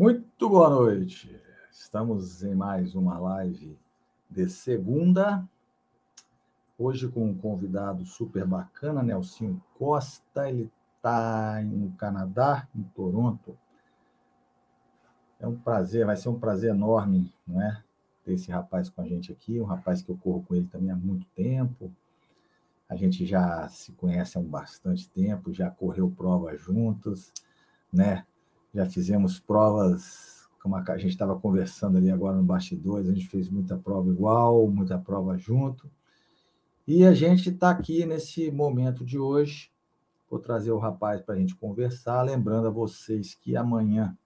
Muito boa noite. Estamos em mais uma live de segunda. Hoje com um convidado super bacana, Nelson Costa. Ele está no Canadá, em Toronto. É um prazer, vai ser um prazer enorme, não é? Ter esse rapaz com a gente aqui, um rapaz que eu corro com ele também há muito tempo. A gente já se conhece há um bastante tempo, já correu prova juntos, né? Já fizemos provas, como a gente estava conversando ali agora no bastidores, a gente fez muita prova igual, muita prova junto. E a gente está aqui nesse momento de hoje. Vou trazer o rapaz para a gente conversar, lembrando a vocês que amanhã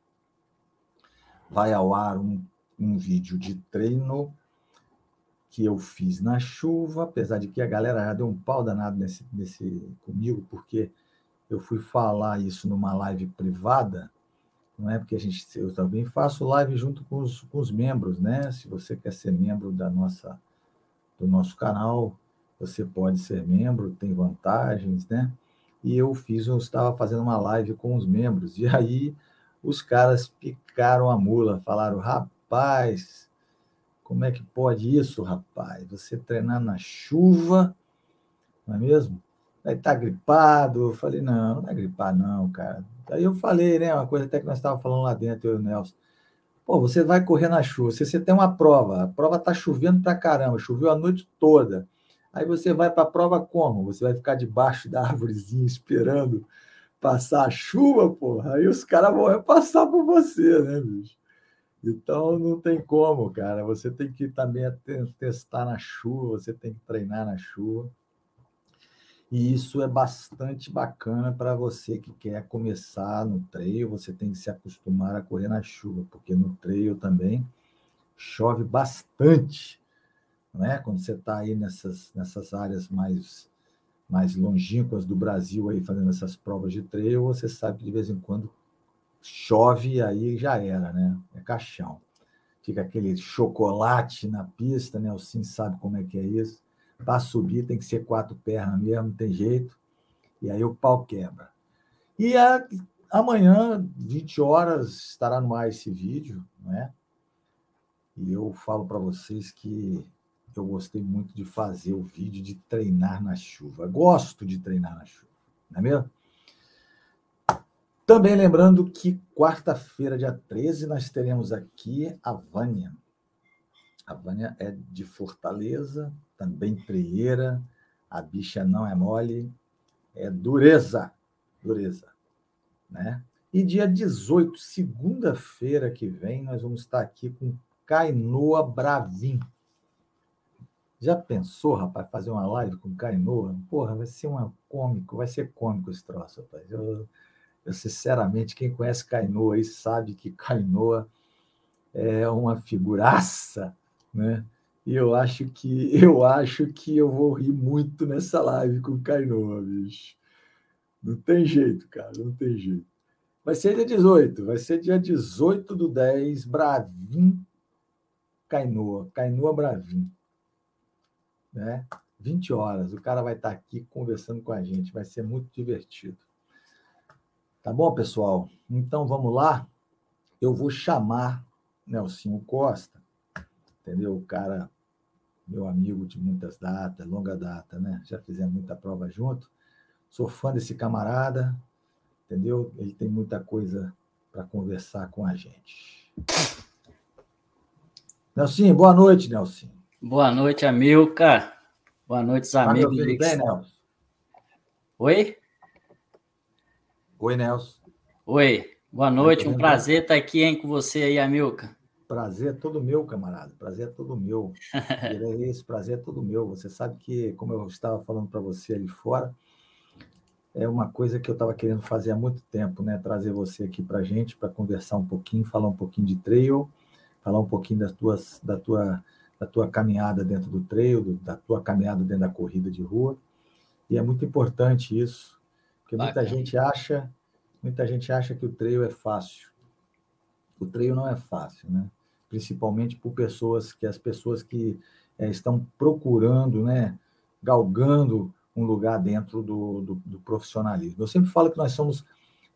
vai ao ar um, um vídeo de treino que eu fiz na chuva, apesar de que a galera já deu um pau danado nesse, nesse comigo, porque eu fui falar isso numa live privada não é? Porque a gente, eu também faço live junto com os, com os membros, né? Se você quer ser membro da nossa, do nosso canal, você pode ser membro, tem vantagens, né? E eu fiz, eu estava fazendo uma live com os membros, e aí os caras picaram a mula, falaram, rapaz, como é que pode isso, rapaz? Você treinar na chuva, não é mesmo? Aí tá gripado. Eu falei, não, não é gripar, não, cara. Aí eu falei, né? Uma coisa até que nós estávamos falando lá dentro, eu e o Nelson. Pô, você vai correr na chuva, se você tem uma prova, a prova está chovendo pra caramba, choveu a noite toda. Aí você vai para a prova como? Você vai ficar debaixo da árvorezinha esperando passar a chuva, porra. Aí os caras vão passar por você, né, bicho? Então não tem como, cara. Você tem que também testar na chuva, você tem que treinar na chuva. E isso é bastante bacana para você que quer começar no trail, você tem que se acostumar a correr na chuva, porque no trail também chove bastante, né? Quando você está aí nessas, nessas áreas mais mais longínquas do Brasil aí fazendo essas provas de trail, você sabe que de vez em quando chove e aí já era, né? É caixão. Fica aquele chocolate na pista, né? O Sim sabe como é que é isso. Para subir tem que ser quatro pernas mesmo, não tem jeito. E aí o pau quebra. E a, amanhã, 20 horas, estará no ar esse vídeo, né? E eu falo para vocês que eu gostei muito de fazer o vídeo de treinar na chuva. Gosto de treinar na chuva, não é mesmo? Também lembrando que quarta-feira, dia 13, nós teremos aqui a Vânia. A Vânia é de Fortaleza, também treieira, a bicha não é mole, é dureza, dureza, né? E dia 18, segunda-feira que vem, nós vamos estar aqui com Cainoa Bravin. Já pensou, rapaz, fazer uma live com Cainoa? Porra, vai ser um cômico, vai ser cômico esse troço, rapaz. Eu, eu sinceramente, quem conhece Cainoa aí sabe que Cainoa é uma figuraça, né? E eu acho que eu acho que eu vou rir muito nessa live com o Cainoa, bicho. Não tem jeito, cara, não tem jeito. Vai ser dia 18, vai ser dia 18 do 10, Bravim Cainoa, Cainoa Bravim. Né? 20 horas, o cara vai estar aqui conversando com a gente, vai ser muito divertido. Tá bom, pessoal? Então vamos lá. Eu vou chamar Nelson Costa, entendeu? O cara meu amigo de muitas datas, longa data, né? Já fizemos muita prova junto. Sou fã desse camarada, entendeu? Ele tem muita coisa para conversar com a gente. Nelson, boa noite, Nelson. Boa noite, Amilca. Boa noite, tá amigos. Tá bem, Nelson? Oi? Oi, Nelson. Oi, boa noite. Um prazer estar aqui hein, com você aí, Amilca. Prazer é todo meu, camarada. Prazer é todo meu. Esse prazer é todo meu. Você sabe que, como eu estava falando para você ali fora, é uma coisa que eu estava querendo fazer há muito tempo, né? Trazer você aqui para a gente, para conversar um pouquinho, falar um pouquinho de trail, falar um pouquinho das tuas, da, tua, da tua caminhada dentro do trail, da tua caminhada dentro da corrida de rua. E é muito importante isso, porque muita Bacana. gente acha, muita gente acha que o trail é fácil. O trail não é fácil, né? Principalmente por pessoas que as pessoas que é, estão procurando, né, galgando um lugar dentro do, do, do, profissionalismo. Eu sempre falo que nós somos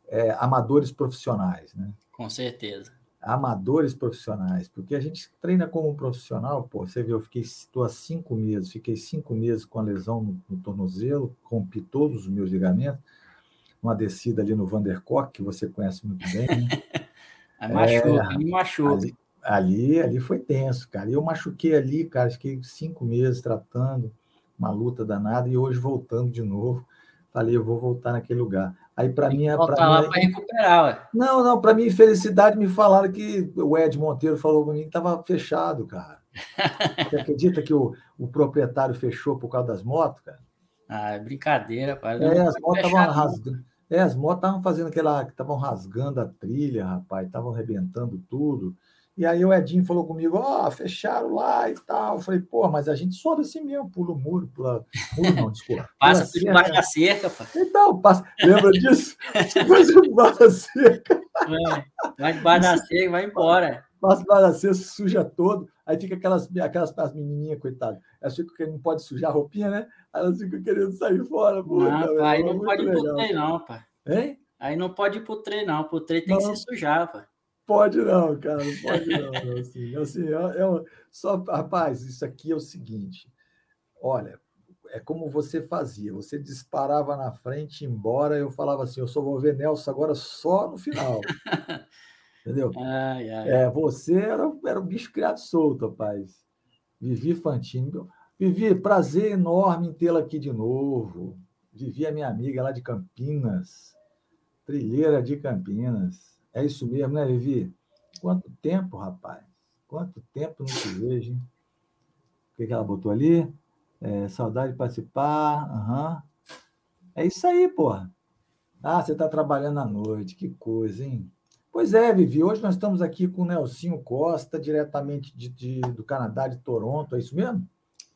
é, amadores profissionais, né? Com certeza. amadores profissionais, porque a gente treina como profissional, pô, você viu, eu fiquei, estou há cinco meses, fiquei cinco meses com a lesão no, no tornozelo, rompi todos os meus ligamentos, uma descida ali no Vandercock, que você conhece muito bem, né? Machuca, é, me machuca. Ali, ali, ali foi tenso, cara. Eu machuquei ali, cara, fiquei cinco meses tratando, uma luta danada, e hoje voltando de novo, falei, eu vou voltar naquele lugar. Aí, para mim. Lá para recuperar, ué. Não, não, para mim, felicidade, me falaram que o Ed Monteiro falou para mim que estava fechado, cara. Você acredita que o, o proprietário fechou por causa das motos, cara? Ah, é brincadeira, pai. É, as motos estavam rasgando. É, as motos estavam fazendo aquela. estavam rasgando a trilha, rapaz, estavam arrebentando tudo. E aí o Edinho falou comigo, ó, oh, fecharam lá e tal. Eu falei, pô, mas a gente sobe assim mesmo, pula o muro, pula. Muro não, desculpa. passa por debaixo da cerca, pá. Então, passa. Lembra disso? Depois debaixo da cerca. É, vai debaixo da cerca, vai embora. Debaixo da cerca, suja todo. Aí fica aquelas, aquelas as menininhas, coitadas. Elas ficam que não pode sujar a roupinha, né? Elas ficam querendo sair fora. Pô, não, aí não pode ir pro trem, não, pá. Hein? Aí não pode ir pro trem, não. Pro trem tem não. que se sujar, pá. Pode não, cara, não pode não. Assim, assim é, é, só, rapaz, isso aqui é o seguinte. Olha, é como você fazia. Você disparava na frente, embora eu falava assim, eu só vou ver Nelson agora só no final. Entendeu? Ai, ai. É, você era, era um bicho criado solto, rapaz. Vivi Fantini. Vivi, prazer enorme em tê-la aqui de novo. Vivi a minha amiga lá de Campinas, trilheira de Campinas. É isso mesmo, né, Vivi? Quanto tempo, rapaz? Quanto tempo não te vejo, hein? O que, que ela botou ali? É, saudade de participar. Uhum. É isso aí, porra. Ah, você está trabalhando à noite, que coisa, hein? Pois é, Vivi. Hoje nós estamos aqui com o Nelsinho Costa, diretamente de, de, do Canadá, de Toronto, é isso mesmo?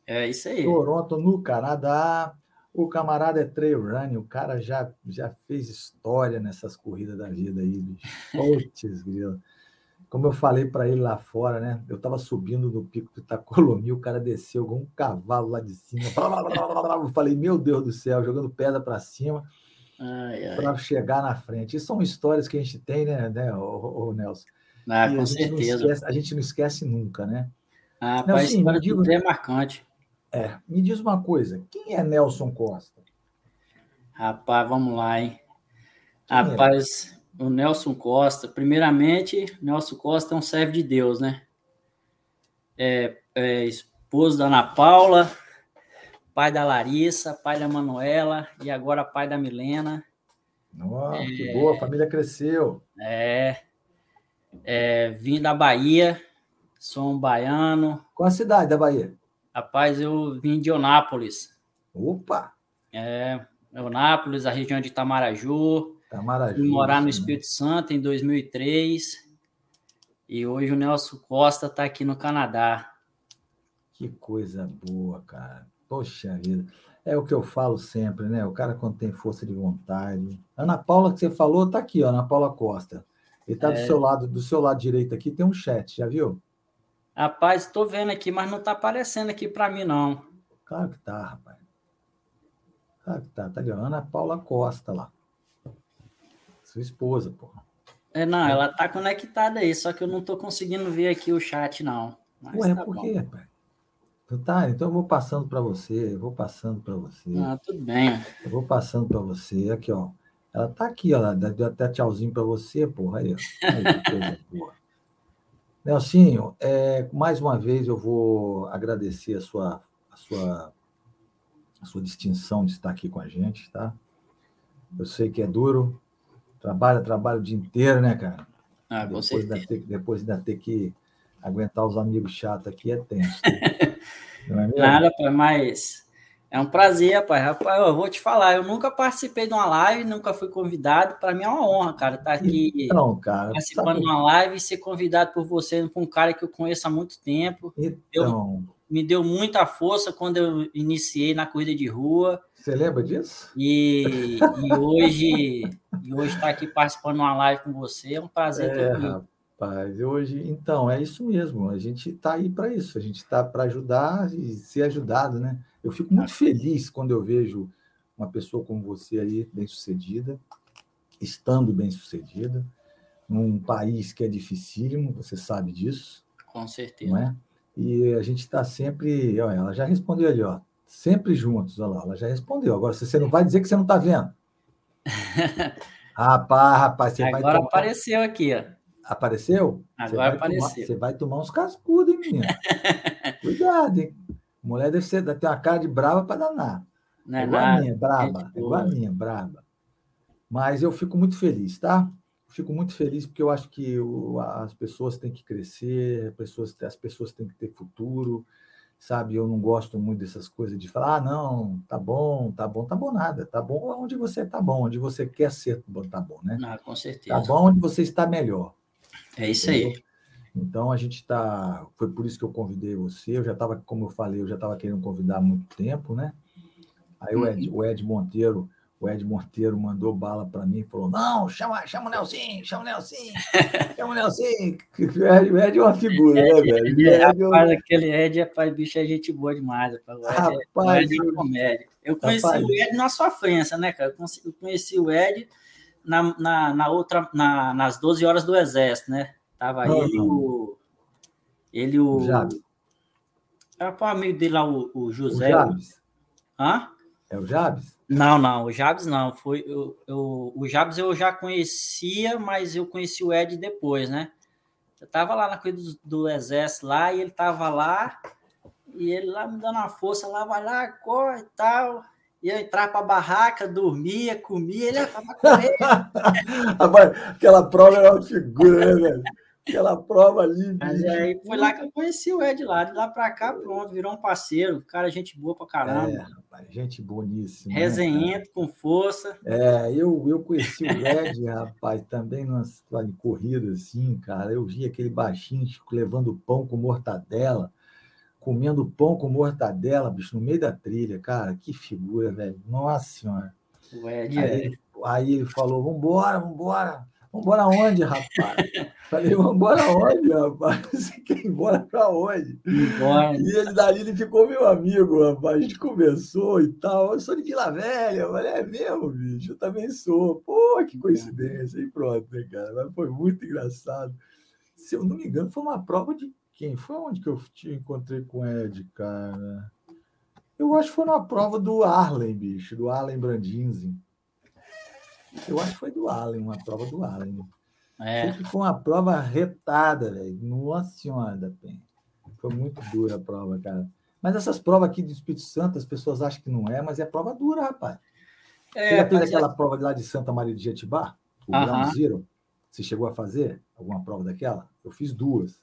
É isso aí. Toronto, no Canadá. O camarada é trail running, o cara já, já fez história nessas corridas da vida aí, bicho. Putz, grilo. Como eu falei para ele lá fora, né? Eu estava subindo no pico do Itacolomi, o cara desceu com um cavalo lá de cima. Eu falei, meu Deus do céu, jogando pedra para cima para chegar na frente. Isso são histórias que a gente tem, né, né o, o Nelson? Ah, com a certeza. Esquece, a gente não esquece nunca, né? Ah, Nelson, a história digo, é marcante. É, me diz uma coisa, quem é Nelson Costa? Rapaz, vamos lá, hein? Quem é? Rapaz, é? o Nelson Costa, primeiramente, Nelson Costa é um servo de Deus, né? É, é esposo da Ana Paula, pai da Larissa, pai da Manuela e agora pai da Milena. Nossa, é, que boa, a família cresceu. É, é, vim da Bahia, sou um baiano. Qual a cidade da Bahia? Rapaz, eu vim de Onápolis. Opa! É, Onápolis, a região de Itamaraju. Itamaraju. Fui morar no Espírito Santo em 2003. E hoje o Nelson Costa está aqui no Canadá. Que coisa boa, cara. Poxa vida. É o que eu falo sempre, né? O cara quando tem força de vontade. Ana Paula, que você falou, tá aqui, ó, Ana Paula Costa. Ele tá é... do seu lado, do seu lado direito aqui, tem um chat, já viu? Rapaz, estou vendo aqui, mas não está aparecendo aqui para mim, não. Claro que tá, rapaz. Claro que tá. Tá ali, Ana Paula Costa lá. Sua esposa, porra. É, não, ela tá conectada aí, só que eu não estou conseguindo ver aqui o chat, não. Mas Ué, tá por quê, rapaz? Tá, então eu vou passando para você, eu vou passando para você. Ah, tudo bem. Eu vou passando para você. Aqui, ó. Ela tá aqui, ó. Deu até tchauzinho para você, porra. Aí, ó. Aí, coisa boa. Nelsinho, é, mais uma vez eu vou agradecer a sua, a sua, a sua distinção de estar aqui com a gente, tá? Eu sei que é duro, trabalha, trabalha o dia inteiro, né, cara? Ah, com depois Ainda ter, depois ainda ter que aguentar os amigos chatos aqui é tenso. É Nada, pai, mas é um prazer, pai. Rapaz, eu vou te falar, eu nunca participei de uma live, nunca fui convidado. Para mim é uma honra, cara, estar tá aqui então, cara, participando sabe... de uma live e ser convidado por você, por um cara que eu conheço há muito tempo. Então... Eu, me deu muita força quando eu iniciei na corrida de rua. Você lembra disso? E, e hoje e hoje estar tá aqui participando de uma live com você é um prazer é, rapaz, hoje, então, é isso mesmo. A gente está aí para isso. A gente está para ajudar e ser ajudado, né? Eu fico muito feliz quando eu vejo uma pessoa como você aí, bem-sucedida, estando bem-sucedida, num país que é dificílimo, você sabe disso. Com certeza. Não é? E a gente está sempre. Ó, ela já respondeu ali, ó. Sempre juntos, olha lá, ela já respondeu. Agora, você não vai dizer que você não está vendo. rapaz, rapaz, você Agora vai. Agora apareceu aqui, ó. Apareceu? Agora você apareceu. Você vai tomar uns cascudos, hein, menina? Cuidado, hein? Mulher deve ser, deve ter uma cara de brava para danar. Não é, é igual nada. a minha, braba. É igual a minha, braba. Mas eu fico muito feliz, tá? Fico muito feliz porque eu acho que o, as pessoas têm que crescer, as pessoas, as pessoas têm que ter futuro, sabe? Eu não gosto muito dessas coisas de falar, ah, não, tá bom, tá bom, tá bom nada, tá bom onde você tá bom, onde você quer ser, tá bom, né? Ah, com certeza. Tá bom onde você está melhor. É isso aí. Então a gente está. Foi por isso que eu convidei você. Eu já estava, como eu falei, eu já estava querendo convidar há muito tempo, né? Aí o Ed, uhum. o Ed Monteiro, o Ed Monteiro mandou bala para mim e falou: não, chama, chama o Nelson, chama o Nelson, chama o Nelson. O Ed, o Ed é uma figura, né, velho? Ed, é rapaz, aquele Ed, rapaz, bicho, é gente boa demais. Rapaz. O Ed, rapaz, é, o Ed é comédia. Eu conheci rapaz, o Ed na sua frente, né, cara? Eu conheci o Ed na, na, na outra, na, nas 12 horas do Exército, né? Tava uhum. ele o. Ele o. Jabes. Era para amigo dele lá, o, o José. O Jabes. Hã? É o Jabes? Não, não, o Jabes não. Foi, eu, eu, o Jabes eu já conhecia, mas eu conheci o Ed depois, né? Eu tava lá na coisa do, do exército lá, e ele tava lá, e ele lá me dando uma força, lá, vai lá, corre e tal ia entrar para a barraca, dormia, comia, ele estava correndo. Aquela prova era uma figura, né, velho? Aquela prova ali. Mas aí foi lá que eu conheci o Ed lá. De lá para cá, pronto, virou um parceiro. Cara, gente boa pra caramba. É, rapaz, gente boníssima. Né, Resenhento, né, com força. É, eu, eu conheci o Ed, rapaz, também numa situação de corrida, assim, cara. Eu vi aquele baixinho tipo, levando pão com mortadela comendo pão com mortadela, bicho, no meio da trilha, cara, que figura, velho. Nossa senhora. Ué, aí, é. aí ele falou: vambora, vambora. Vambora onde, rapaz? Falei, vambora onde, rapaz? Você quer ir embora pra onde? Embora. E ele dali ele ficou meu amigo, rapaz. A gente conversou e tal. Eu sou de Vila Velha. Eu falei, é mesmo, bicho? Eu também sou. Pô, que coincidência. E pronto, né, cara? Mas foi muito engraçado. Se eu não me engano, foi uma prova de quem foi onde que eu te encontrei com o Ed, cara? Eu acho que foi na prova do Arlen, bicho, do Arlen Brandinzi. Eu acho que foi do Arlen, uma prova do Arlen. É. Foi uma prova retada, velho. Nossa Senhora da Penha. Foi muito dura a prova, cara. Mas essas provas aqui do Espírito Santo, as pessoas acham que não é, mas é prova dura, rapaz. É, Você já fez aquela é... prova lá de Santa Maria de Jetibá? O uh -huh. Ground Zero? Você chegou a fazer alguma prova daquela? Eu fiz duas.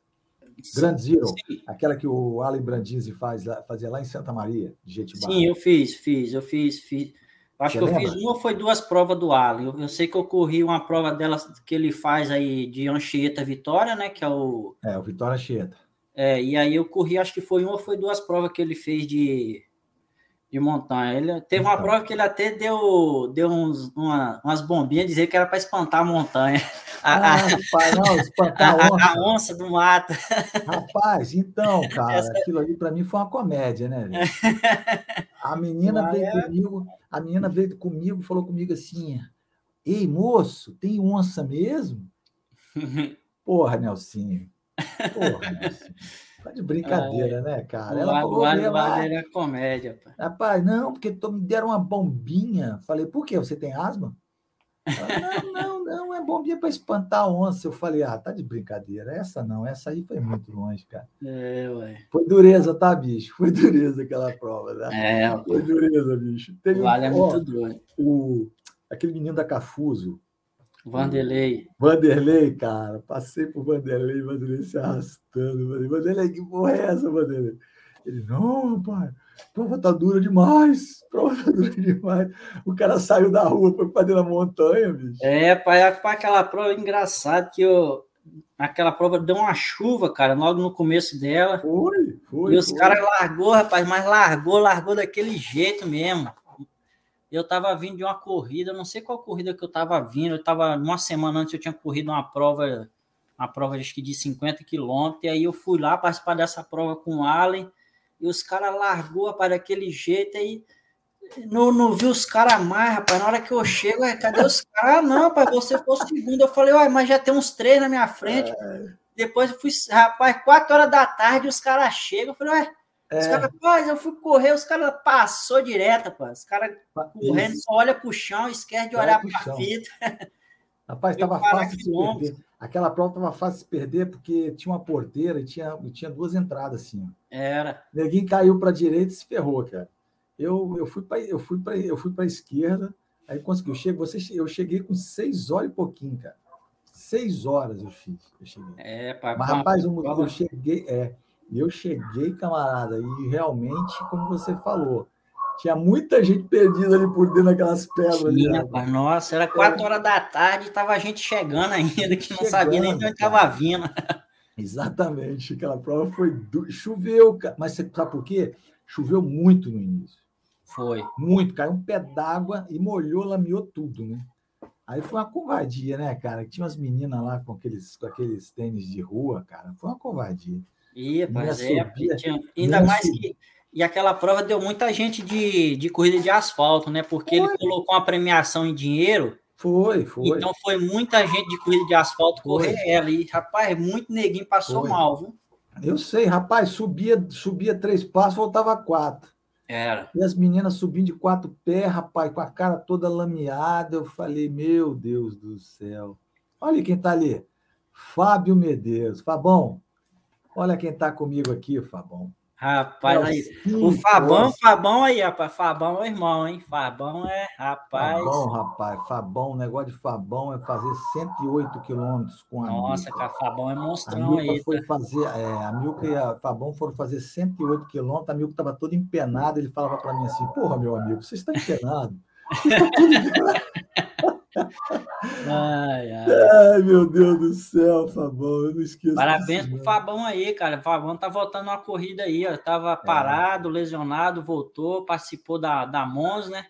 Grand Zero, Sim. aquela que o Alan Brandizzi faz, fazia lá em Santa Maria, de Jetibá. Sim, eu fiz, fiz, eu fiz, fiz. Acho Você que lembra? eu fiz uma ou foi duas provas do Alan. Eu, eu, sei que eu corri uma prova dela que ele faz aí de Anchieta Vitória, né? Que é o. É, o Vitória Anchieta. É, e aí eu corri, acho que foi uma ou foi duas provas que ele fez de, de montanha. Ele teve uma então. prova que ele até deu, deu uns, uma, umas bombinhas dizer que era para espantar a montanha. A, ah, rapaz, não, espantar a, onça. a onça do mato. Rapaz, então, cara, Essa... aquilo ali para mim foi uma comédia, né? A menina Mas veio é... comigo, a menina veio comigo, falou comigo assim: "Ei, moço, tem onça mesmo?" Porra, Nelsinho. Porra, Nelsinho. Tá de brincadeira, né, cara? Ela falou mesmo, ah, era comédia, pai. Rapaz, não, porque me deram uma bombinha. Falei, por quê? Você tem asma? não, não, não, é bombinha para espantar a onça. Eu falei, ah, tá de brincadeira. Essa não, essa aí foi muito longe, cara. É, ué. Foi dureza, tá, bicho? Foi dureza aquela prova, né? É, foi dureza, bicho. Teve vale um, é muito doido. O, aquele menino da Cafuso, Vanderlei. Vanderlei, cara. Passei por Vanderlei, Vanderlei se arrastando. Vanderlei, que porra é essa, Vanderlei? Ele, não, pai, prova tá dura demais. Prova tá dura demais. O cara saiu da rua, foi para dentro da montanha, bicho. É, pai, aquela prova engraçada que eu. Aquela prova deu uma chuva, cara, logo no começo dela. Foi, foi. E os caras largou, rapaz, mas largou, largou daquele jeito mesmo eu estava vindo de uma corrida, não sei qual corrida que eu estava vindo, eu estava uma semana antes eu tinha corrido uma prova, uma prova acho que de 50 quilômetros, e aí eu fui lá participar dessa prova com o Allen, e os caras largou para daquele jeito aí não, não vi os caras mais, rapaz. Na hora que eu chego, cadê os caras? Não, rapaz, você foi o segundo. Eu falei, uai, mas já tem uns três na minha frente. É. Depois eu fui, rapaz, quatro horas da tarde, os caras chegam. Eu falei, ué, é. os caras, rapaz, eu fui correr, os caras passou direto, rapaz. Os caras correndo, só olha pro chão, esquece de olhar pra fita. Rapaz, estava fácil de perder. Aquela prova estava fácil de perder porque tinha uma porteira e tinha, e tinha duas entradas assim. Era. Ninguém caiu para a direita e se ferrou, cara. Eu, eu fui para eu fui para eu fui para a esquerda, aí consegui. Eu cheguei, você, eu cheguei com seis horas e pouquinho, cara. Seis horas eu fiz. Eu cheguei. É, pai, Mas, rapaz, eu, eu cheguei, é, eu cheguei, camarada, e realmente, como você falou, tinha muita gente perdida ali por dentro daquelas pedras. Tinha, ali, nossa, era quatro é. horas da tarde, tava a gente chegando ainda, que não sabia nem de onde estava vindo. Exatamente, aquela prova foi. Do... Choveu, mas você sabe por quê? Choveu muito no início. Foi. Muito, caiu um pé d'água e molhou, lameou tudo, né? Aí foi uma covardia, né, cara? Tinha umas meninas lá com aqueles, com aqueles tênis de rua, cara. Foi uma covardia. Ia, mas é, subia, tinha... ainda mais subia. que e aquela prova deu muita gente de, de corrida de asfalto, né? Porque foi. ele colocou uma premiação em dinheiro. Foi, foi. Então foi muita gente de corrida de asfalto correr ela. E, rapaz, muito neguinho passou foi. mal, viu? Eu sei, rapaz, subia, subia três passos, voltava quatro. Era. E as meninas subindo de quatro pés, rapaz, com a cara toda lameada. Eu falei, meu Deus do céu. Olha quem tá ali. Fábio Medeiros. Fabão, olha quem tá comigo aqui, Fabão. Rapaz, aí, o Fabão, Fabão aí, rapaz. Fabão é irmão, hein? Fabão é, rapaz. Fabão, rapaz. Fabão, o negócio de Fabão é fazer 108 quilômetros com a Nossa, cara, Fabão é monstrão a aí. Foi tá? fazer, é, a Milka e a Fabão foram fazer 108 quilômetros. A Milka estava toda empenada. Ele falava para mim assim: Porra, meu amigo, você está empenado. Você está tudo empenado. Ai, ai. ai, meu Deus do céu, Fabão, eu não esqueço. Parabéns disso, pro Fabão aí, cara. O Fabão tá voltando uma corrida aí, ó. Tava é. parado, lesionado, voltou, participou da, da Mons, né?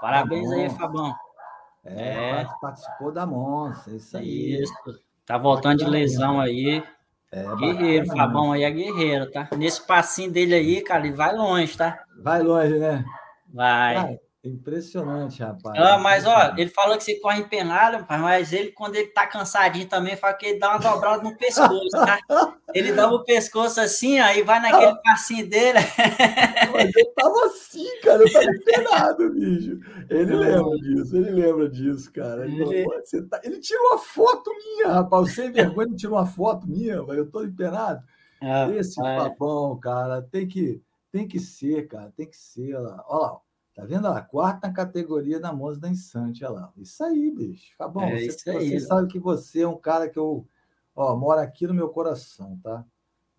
Parabéns aí, Fabão. É, é, participou da Mons, é isso aí. Isso. Tá voltando de lesão aí. É, guerreiro, bacana, Fabão aí é guerreiro, tá? Nesse passinho dele aí, cara, ele vai longe, tá? Vai longe, né? Vai. Cara, Impressionante, rapaz. Ah, mas, ó, ele falou que você corre empenado, mas ele, quando ele tá cansadinho também, fala que ele dá uma dobrada no pescoço, tá? Ele dá o pescoço assim, aí vai naquele passinho dele. Mas eu tava assim, cara, eu tava empenado, bicho. Ele lembra disso, ele lembra disso, cara. Ele, ele... Falou, tá... ele tirou uma foto minha, rapaz. Sem vergonha, ele tirou uma foto minha, mas eu tô empenado. Ah, Esse papão, cara, tem que, tem que ser, cara, tem que ser. Olha lá, olha lá. Tá vendo? A quarta categoria da Monza da Insante, olha lá. Isso aí, bicho. Tá bom. É você, aí, você sabe que você é um cara que eu. Ó, mora aqui no meu coração, tá?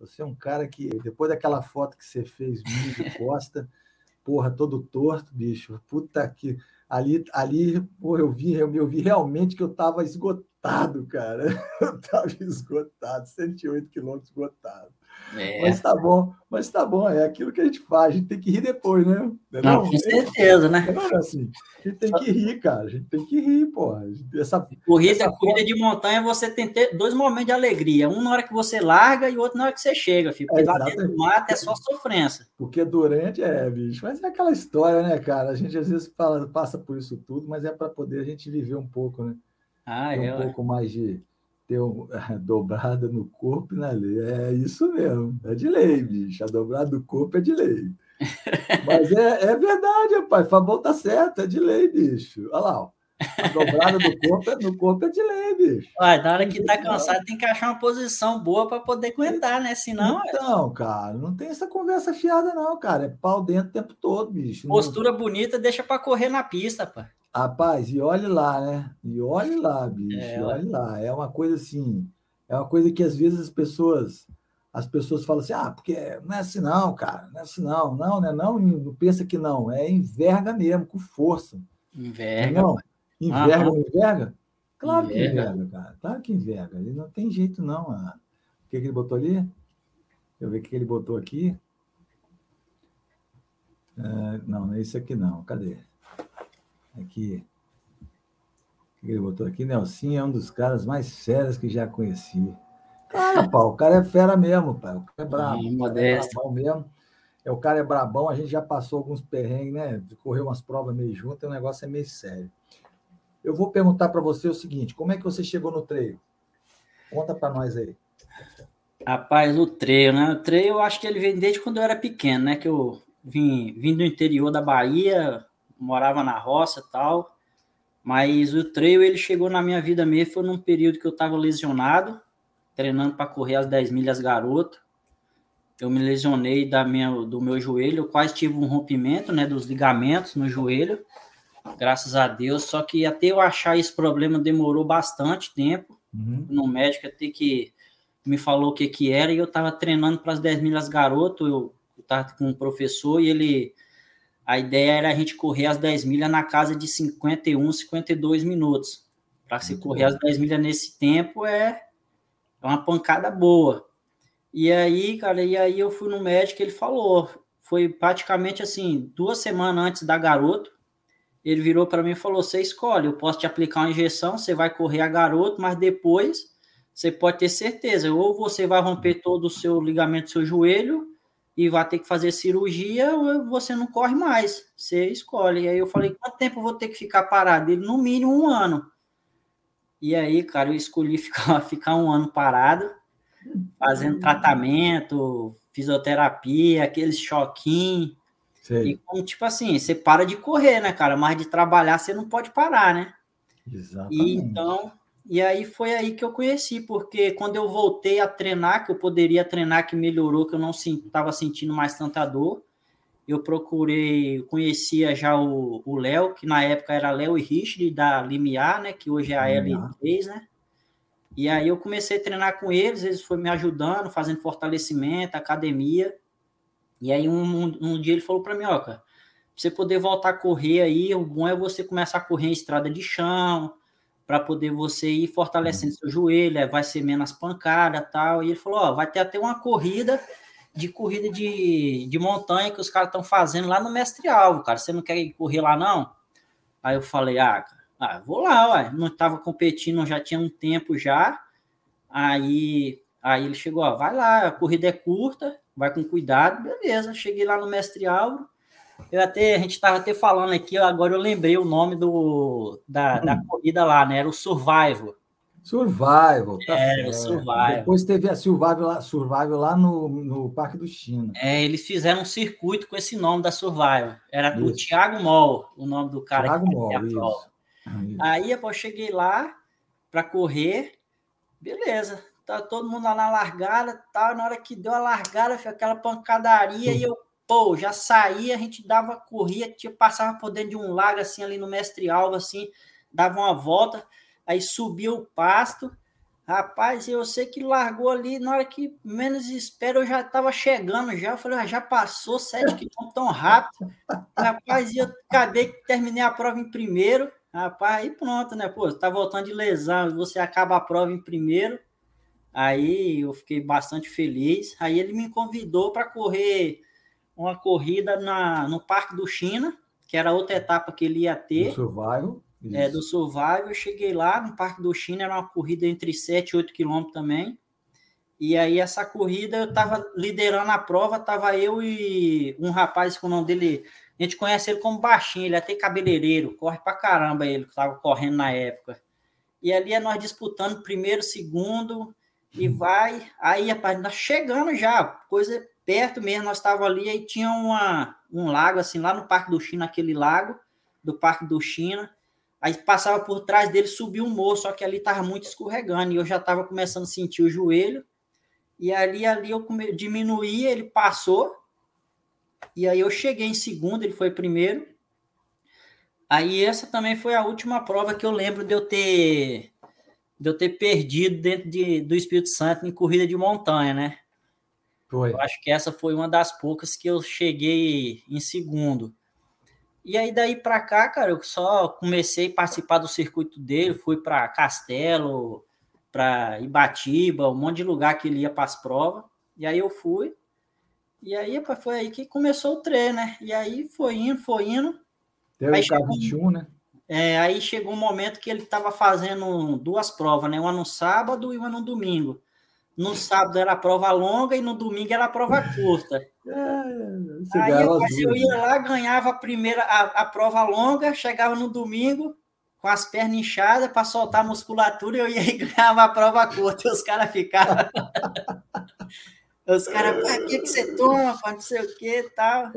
Você é um cara que, depois daquela foto que você fez, de costa, porra, todo torto, bicho. Puta que. Ali, ali porra, eu vi, eu, eu vi realmente que eu tava esgotado, cara. Eu tava esgotado, 108 quilômetros esgotado. É. Mas tá bom, mas tá bom, é aquilo que a gente faz, a gente tem que rir depois, né? Não, não com certeza, né? Não é assim. A gente tem que rir, cara, a gente tem que rir, pô. Essa, corrida, essa corrida de montanha, você tem ter dois momentos de alegria, um na hora que você larga e outro na hora que você chega, filho. Porque é, lá dentro do mato é só sofrência. Porque durante é, bicho, mas é aquela história, né, cara? A gente às vezes fala, passa por isso tudo, mas é para poder a gente viver um pouco, né? Ah, é. Um pouco mais de dobrada no corpo e na lei. É isso mesmo, é de lei, bicho. A dobrada do corpo é de lei. Mas é, é verdade, rapaz. Fabão tá certo, é de lei, bicho. Olha lá, ó. A dobrada do corpo é, no corpo é de lei, bicho. Na hora que tá cansado, tem que achar uma posição boa para poder aguentar, né? Senão. Então, é... cara, não tem essa conversa fiada, não, cara. É pau dentro o tempo todo, bicho. Postura não... bonita, deixa para correr na pista, pá. Rapaz, e olhe lá, né? E olhe lá, bicho, é, olhe lá. É uma coisa assim, é uma coisa que às vezes as pessoas as pessoas falam assim: "Ah, porque não é assim não, cara, não é assim não". Não, né? Não, não pensa que não, é enverga mesmo, com força. Enverga. Não, enverga, não enverga? Claro enverga. que enverga, cara. Claro que enverga. Ele não tem jeito não. Ah. O que, que ele botou ali? Deixa eu ver o que ele botou aqui. Ah, não, não é isso aqui não. Cadê? Aqui. O que ele botou aqui? Nelson é um dos caras mais feras que já conheci. Cara, pá, o cara é fera mesmo, pai. O cara é brabo. modesto. É mesmo. é, o cara é brabão, a gente já passou alguns perrengues, né? Correu umas provas meio juntas, o negócio é meio sério. Eu vou perguntar para você o seguinte: como é que você chegou no treino? Conta para nós aí. Rapaz, o treino, né? O treino eu acho que ele vem desde quando eu era pequeno, né? Que eu vim, vim do interior da Bahia, morava na roça e tal. Mas o treino ele chegou na minha vida mesmo, foi num período que eu estava lesionado, treinando para correr as 10 milhas garoto. Eu me lesionei da minha, do meu joelho, eu quase tive um rompimento né, dos ligamentos no joelho, graças a Deus. Só que até eu achar esse problema demorou bastante tempo. Uhum. No médico até que me falou o que, que era, e eu estava treinando para as 10 milhas garoto, eu estava com um professor e ele. A ideia era a gente correr as 10 milhas na casa de 51, 52 minutos. Para se correr as 10 milhas nesse tempo é, é uma pancada boa. E aí, cara, e aí eu fui no médico, ele falou, foi praticamente assim, duas semanas antes da garoto, ele virou para mim e falou: "Você escolhe, eu posso te aplicar uma injeção, você vai correr a garoto, mas depois você pode ter certeza, ou você vai romper todo o seu ligamento do seu joelho e vai ter que fazer cirurgia, você não corre mais. Você escolhe". E aí eu falei: "Quanto tempo eu vou ter que ficar parado?" Ele: "No mínimo um ano". E aí, cara, eu escolhi ficar, ficar um ano parado fazendo tratamento, fisioterapia, aqueles choquinhos. E como, tipo assim, você para de correr, né, cara? Mas de trabalhar você não pode parar, né? Exatamente. E então, e aí foi aí que eu conheci, porque quando eu voltei a treinar, que eu poderia treinar, que melhorou, que eu não estava sentindo mais tanta dor, eu procurei, conhecia já o Léo, que na época era Léo e Richard da Limiar, né? Que hoje é a L3, né? E aí eu comecei a treinar com eles, eles foram me ajudando, fazendo fortalecimento, academia. E aí um, um, um dia ele falou para mim, ó, cara, pra você poder voltar a correr aí, o bom é você começar a correr em estrada de chão, para poder você ir fortalecendo uhum. seu joelho, vai ser menos pancada tal. E ele falou, ó, vai ter até uma corrida de corrida de, de montanha que os caras estão fazendo lá no Mestre Alvo, cara. Você não quer correr lá, não? Aí eu falei, ah, cara, ah, vou lá, ué. Não estava competindo, já tinha um tempo já. Aí, aí ele chegou, ó, vai lá, a corrida é curta, vai com cuidado, beleza. Cheguei lá no Mestre Álvaro. Eu até, a gente estava até falando aqui, agora eu lembrei o nome do, da, hum. da corrida lá, né? Era o Survival. Survival, tá é, o Survival. Depois teve a Survival lá, Survival lá no, no Parque do China. É, eles fizeram um circuito com esse nome da Survival. Era isso. o Thiago Moll, o nome do cara. Thiago Moll, isso. Aí, eu cheguei lá para correr, beleza, tá todo mundo lá na largada, tal, na hora que deu a largada, foi aquela pancadaria e eu, pô, já saía, a gente dava, corria, tinha, passava por dentro de um lago, assim, ali no Mestre Alva, assim, dava uma volta, aí subia o pasto, Rapaz, eu sei que largou ali, na hora que menos espero, eu já estava chegando já. Eu falei, ah, já passou sete quilômetros tão rápido. Rapaz, eu acabei que terminei a prova em primeiro. Rapaz, aí pronto, né? Pô, tá voltando de lesão, você acaba a prova em primeiro. Aí eu fiquei bastante feliz. Aí ele me convidou para correr uma corrida na, no Parque do China, que era outra etapa que ele ia ter. Do Survival. Isso. É, do Survival. Eu cheguei lá no Parque do China, era uma corrida entre 7 e 8 quilômetros também. E aí essa corrida eu tava liderando a prova, tava eu e um rapaz com o nome dele a gente conhece ele como baixinho, ele é até cabeleireiro, corre pra caramba ele, que tava correndo na época. E ali é nós disputando primeiro, segundo, e uhum. vai. Aí, rapaz, nós chegando já, coisa perto mesmo, nós estávamos ali, aí tinha uma, um lago, assim, lá no Parque do China, aquele lago do Parque do China. Aí passava por trás dele, subiu um morro, só que ali tava muito escorregando, e eu já tava começando a sentir o joelho. E ali, ali eu diminuí, ele passou, e aí eu cheguei em segundo, ele foi primeiro. Aí essa também foi a última prova que eu lembro de eu ter de eu ter perdido dentro de, do Espírito Santo em corrida de montanha, né? Foi. Eu acho que essa foi uma das poucas que eu cheguei em segundo. E aí daí para cá, cara, eu só comecei a participar do circuito dele, fui para Castelo, para Ibatiba, um monte de lugar que ele ia para as provas. E aí eu fui. E aí foi aí que começou o treino, né? E aí foi indo, foi indo. Deu aí chegou, 21, né? É, aí chegou um momento que ele estava fazendo duas provas, né? Uma no sábado e uma no domingo. No sábado era a prova longa e no domingo era a prova curta. É, Aí rapaz, eu ia lá, ganhava a primeira a, a prova longa, chegava no domingo com as pernas inchadas para soltar a musculatura, eu ia e ganhava a prova curta. E os caras ficavam. Os caras, o que, que você toma, não sei o que e tal.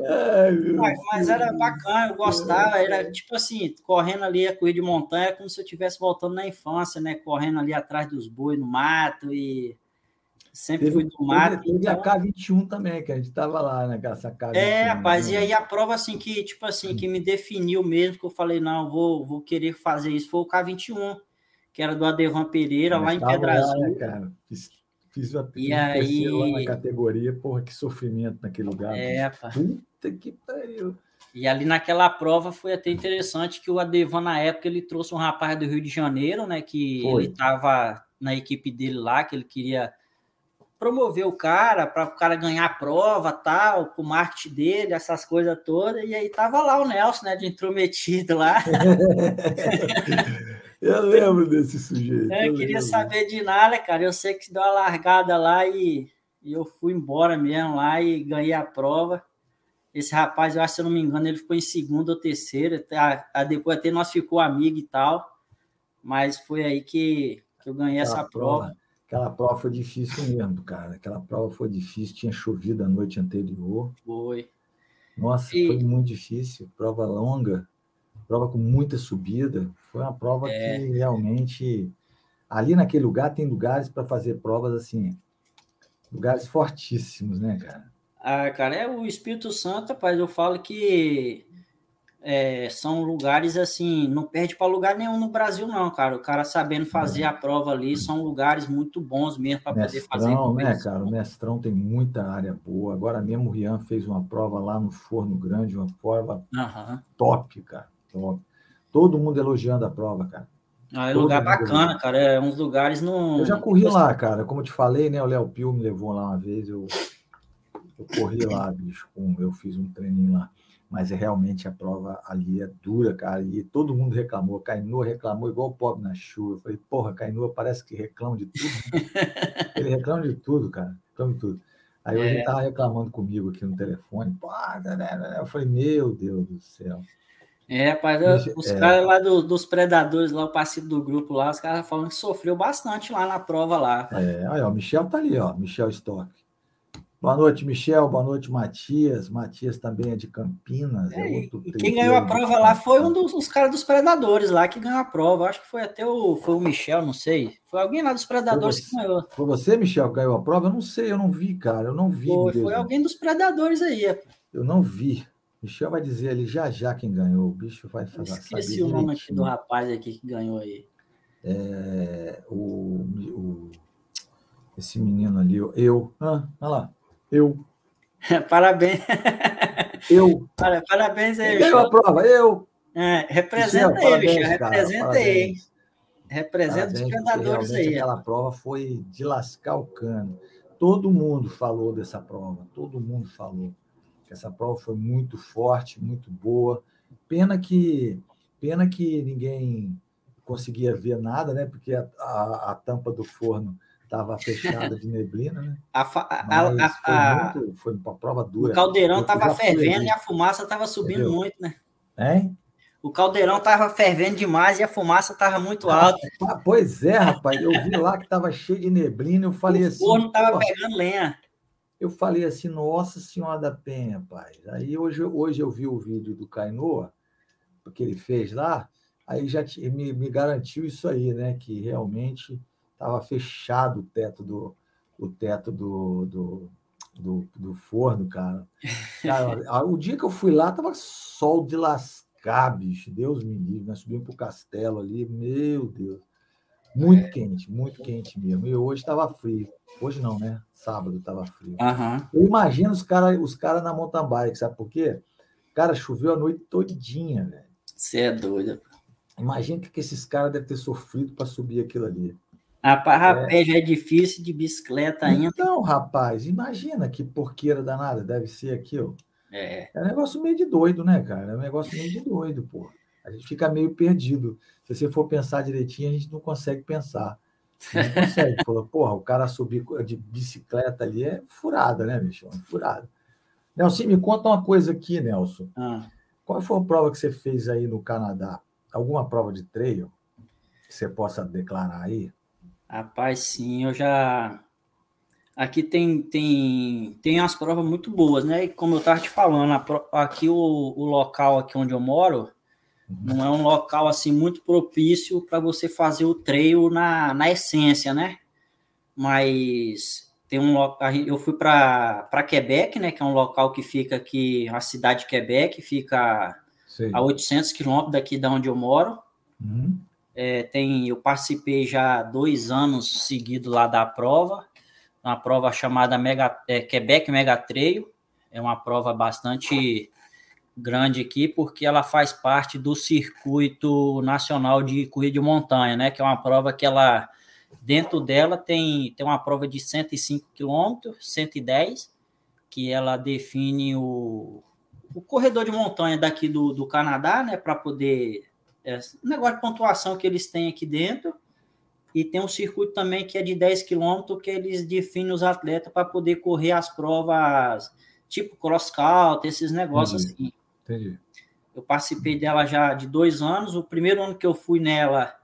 mas, mas, era bacana, eu gostava. Era tipo assim, correndo ali a corrida de montanha, como se eu estivesse voltando na infância, né? Correndo ali atrás dos bois no mato e sempre teve, fui do mato. Teve, então... a K21 também, que a gente tava lá, né? Essa K21, é, rapaz, né? e aí a prova assim que, tipo assim, que me definiu mesmo, que eu falei, não, vou, vou querer fazer isso, foi o K21, que era do Adevan Pereira, lá em Pedra lá, Azul. Né, cara? Fiz uma e aí... lá na categoria, porra, que sofrimento naquele lugar. É, pá. Puta que pariu. E ali naquela prova foi até interessante que o Adevan, na época, ele trouxe um rapaz do Rio de Janeiro, né? Que foi. ele estava na equipe dele lá, que ele queria promover o cara para o cara ganhar a prova, tal, com o marketing dele, essas coisas todas. E aí tava lá o Nelson, né, de intrometido lá. Eu lembro desse sujeito. É, eu, eu queria saber de nada, cara. Eu sei que deu uma largada lá e, e, eu fui embora mesmo lá e ganhei a prova. Esse rapaz, eu acho, se eu não me engano, ele ficou em segundo ou terceiro. A, a, depois até nós ficou amigo e tal. Mas foi aí que, que eu ganhei essa prova. prova. Aquela prova foi difícil mesmo, cara. Aquela prova foi difícil. Tinha chovido a noite anterior. Foi. Nossa, e... foi muito difícil. Prova longa prova com muita subida. Foi uma prova é. que realmente. Ali naquele lugar tem lugares para fazer provas assim, lugares fortíssimos, né, cara? Ah, cara, é o Espírito Santo, rapaz. Eu falo que é, são lugares assim, não perde para lugar nenhum no Brasil, não, cara. O cara sabendo fazer é. a prova ali, são lugares muito bons mesmo para poder fazer. né, cara? O Mestrão tem muita área boa. Agora mesmo o Rian fez uma prova lá no Forno Grande, uma prova uhum. top, cara top. Todo mundo elogiando a prova, cara. Ah, é um lugar bacana, cara. É uns lugares no. Eu já corri lá, cara. Como eu te falei, né? O Léo Pio me levou lá uma vez. Eu, eu corri lá, bicho. eu fiz um treininho lá. Mas é realmente a prova ali é dura, cara. E todo mundo reclamou. Cainua reclamou igual o pobre na chuva. Eu falei, porra, Cainua parece que reclama de tudo. Né? Ele reclama de tudo, cara. Reclama de tudo. Aí é. ele tava reclamando comigo aqui no telefone. Pô, né, né, eu falei, meu Deus do céu. É, rapaz, os é. caras lá do, dos predadores, lá, o parceiro do grupo lá, os caras falando que sofreu bastante lá na prova lá. É, olha, o Michel tá ali, ó, Michel Stock. Boa noite, Michel. Boa noite, Matias. Matias também é de Campinas. É, é quem ganhou a prova lá foi um dos, dos caras dos predadores lá que ganhou a prova. Acho que foi até o, foi o Michel, não sei. Foi alguém lá dos predadores que ganhou. Foi você, Michel, que ganhou a prova? Eu não sei, eu não vi, cara. Eu não vi. Foi, foi alguém dos predadores aí. Eu não vi. Michel vai dizer ali já já quem ganhou. O bicho vai falar. Esqueci o nome aqui do rapaz aqui que ganhou aí. É, o, o, esse menino ali, eu. Ah, olha lá. Eu. Parabéns. Eu. Parabéns aí, Ganhou a prova, eu. É, representa Michel, aí, Michel. Representa aí. Representa os predadores aí. Aquela prova foi de lascar o cano. Todo mundo falou dessa prova, todo mundo falou que essa prova foi muito forte, muito boa. Pena que pena que ninguém conseguia ver nada, né? Porque a, a, a tampa do forno estava fechada de neblina, né? A, a, a, foi, muito, foi uma prova dura. O caldeirão estava fervendo e a fumaça estava subindo Entendeu? muito, né? Hein? O caldeirão estava fervendo demais e a fumaça estava muito alta. Ah, pois é, rapaz. Eu vi lá que estava cheio de neblina. Eu falei o assim. O forno estava pegando lenha eu falei assim, Nossa Senhora da Penha, pai. Aí hoje, hoje eu vi o vídeo do Cainoa, que ele fez lá, aí já me, me garantiu isso aí, né? Que realmente estava fechado o teto do o teto do, do, do, do forno, cara. cara. O dia que eu fui lá, tava sol de lascar, bicho. Deus me livre. Nós subimos para o castelo ali, meu Deus. Muito é. quente, muito quente mesmo. E hoje estava frio. Hoje não, né? Sábado estava frio. Uhum. Eu imagino os caras os cara na mountain bike, sabe por quê? Cara, choveu a noite todinha, velho. Você é doido. Imagina que, que esses caras devem ter sofrido para subir aquilo ali. Rapaz, é. já é difícil de bicicleta ainda. Então, rapaz, imagina que porqueira danada deve ser aquilo. É. É um negócio meio de doido, né, cara? É um negócio meio de doido, pô. A gente fica meio perdido. Se você for pensar direitinho, a gente não consegue pensar. Não consegue. Falou, porra, o cara subir de bicicleta ali é furada, né, bicho? É furada. Nelson, me conta uma coisa aqui, Nelson. Ah. Qual foi a prova que você fez aí no Canadá? Alguma prova de trail que você possa declarar aí? Rapaz, sim, eu já. Aqui tem, tem, tem umas provas muito boas, né? E como eu estava te falando, aqui o, o local aqui onde eu moro uhum. não é um local assim muito propício para você fazer o trail na, na essência, né? Mas tem um eu fui para Quebec, né? Que é um local que fica aqui, a cidade de Quebec, fica a 800 quilômetros daqui da onde eu moro. Uhum. É, tem, eu participei já dois anos seguidos lá da prova, uma prova chamada Mega, é, Quebec Mega Trail. É uma prova bastante grande aqui, porque ela faz parte do circuito nacional de corrida de montanha, né? Que é uma prova que ela dentro dela tem, tem uma prova de 105 quilômetros, 110, que ela define o, o corredor de montanha daqui do, do Canadá, né? Para poder é, negócio de pontuação que eles têm aqui dentro. E tem um circuito também que é de 10 quilômetros que eles definem os atletas para poder correr as provas tipo cross country, esses negócios Entendi. assim. Entendi. Eu participei dela já de dois anos. O primeiro ano que eu fui nela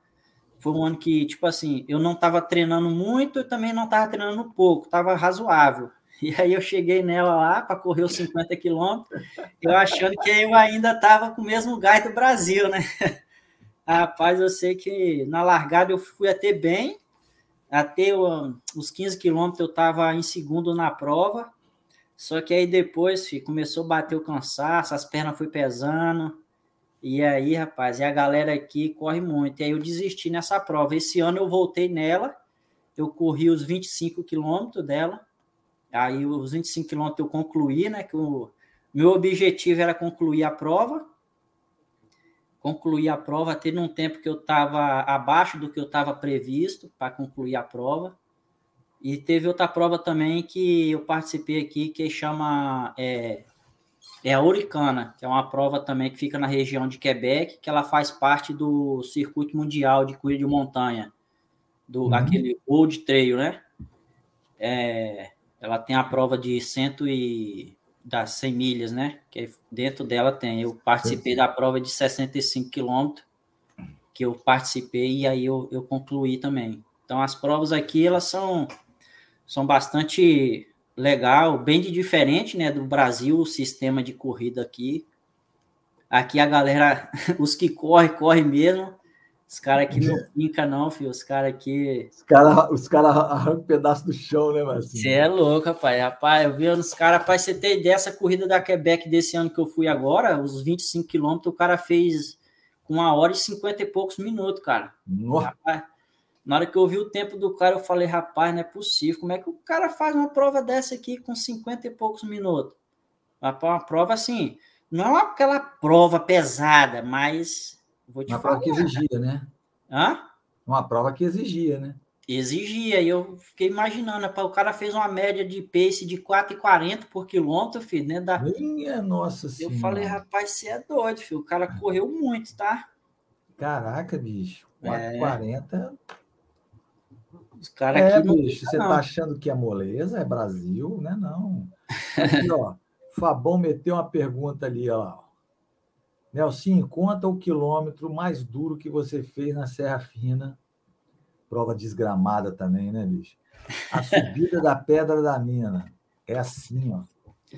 foi um ano que, tipo assim, eu não estava treinando muito e também não estava treinando pouco, estava razoável. E aí eu cheguei nela lá para correr os 50 quilômetros, eu achando que eu ainda estava com o mesmo gás do Brasil, né? Rapaz, eu sei que na largada eu fui até bem, até os 15 quilômetros eu estava em segundo na prova, só que aí depois filho, começou a bater o cansaço, as pernas foi pesando, e aí, rapaz, e a galera aqui corre muito, e aí eu desisti nessa prova. Esse ano eu voltei nela, eu corri os 25 quilômetros dela, aí os 25 quilômetros eu concluí, né, que o meu objetivo era concluir a prova, concluir a prova, teve um tempo que eu estava abaixo do que eu estava previsto para concluir a prova. E teve outra prova também que eu participei aqui, que chama é, é a Oricana, que é uma prova também que fica na região de Quebec, que ela faz parte do circuito mundial de corrida de montanha, do uhum. aquele Old Trail, né? É, ela tem a prova de cento e das 100 milhas, né? Que dentro dela tem. Eu participei da prova de 65 quilômetros, que eu participei e aí eu, eu concluí também. Então, as provas aqui, elas são, são bastante legal, bem de diferente, né, do Brasil, o sistema de corrida aqui. Aqui a galera, os que correm, correm mesmo. Os caras aqui não fica não, filho. Os caras aqui. Os caras os cara arrancam um pedaço do chão, né, Marcinho? Você é louco, rapaz. Rapaz, eu vi os caras, rapaz, você tem ideia, essa corrida da Quebec desse ano que eu fui agora, os 25 quilômetros, o cara fez com uma hora e cinquenta e poucos minutos, cara. Rapaz, na hora que eu vi o tempo do cara, eu falei, rapaz, não é possível. Como é que o cara faz uma prova dessa aqui com cinquenta e poucos minutos? Uma prova assim, não é aquela prova pesada, mas Vou te Uma falar. prova que exigia, né? Hã? Uma prova que exigia, né? Exigia, e eu fiquei imaginando, o cara fez uma média de pace de 4,40 por quilômetro, filho, né? Da... Minha nossa Eu senhora. falei, rapaz, você é doido, filho. O cara correu muito, tá? Caraca, bicho. 4,40. É... Os caras é, aqui. bicho, você não. tá achando que é moleza? É Brasil, né? Não. Aqui, ó. Fabão meteu uma pergunta ali, ó. Nelson, conta o quilômetro mais duro que você fez na Serra Fina. Prova desgramada também, né, bicho? A subida da Pedra da Mina. É assim, ó.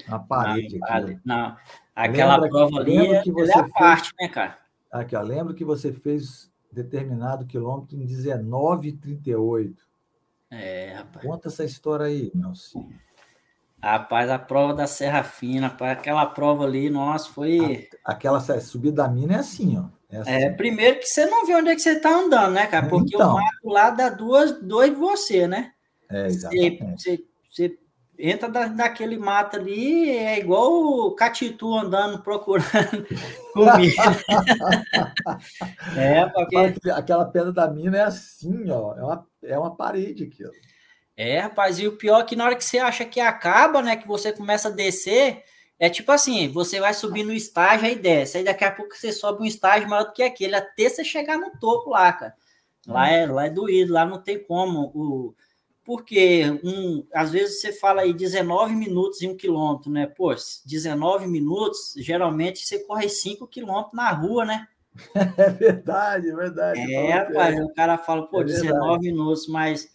Na parede não, aqui. Não, aquela lembra prova que, ali que você é a fez, parte, né, cara? Aqui, ó. Lembro que você fez determinado quilômetro em 19,38. É, rapaz. Conta essa história aí, Nelson. Rapaz, a prova da Serra Fina, aquela prova ali, nossa, foi. aquela subida da mina é assim, ó. É, assim. é, primeiro que você não vê onde é que você tá andando, né, cara? Porque então, o mato lá dá duas, dois de você, né? É, exatamente. Você, você, você entra da, daquele mato ali, é igual o Catitu andando procurando comida. é, porque... Aquela pedra da mina é assim, ó. É uma, é uma parede aqui, ó. É, rapaz, e o pior é que na hora que você acha que acaba, né, que você começa a descer, é tipo assim, você vai subir no estágio aí desce, aí daqui a pouco você sobe um estágio maior do que aquele, até você chegar no topo lá, cara. Lá é, lá é doído, lá não tem como. O, porque um, às vezes você fala aí 19 minutos em um quilômetro, né? Pô, 19 minutos, geralmente você corre 5 quilômetros na rua, né? É verdade, é verdade. É, rapaz, o cara fala, pô, é 19 minutos, mas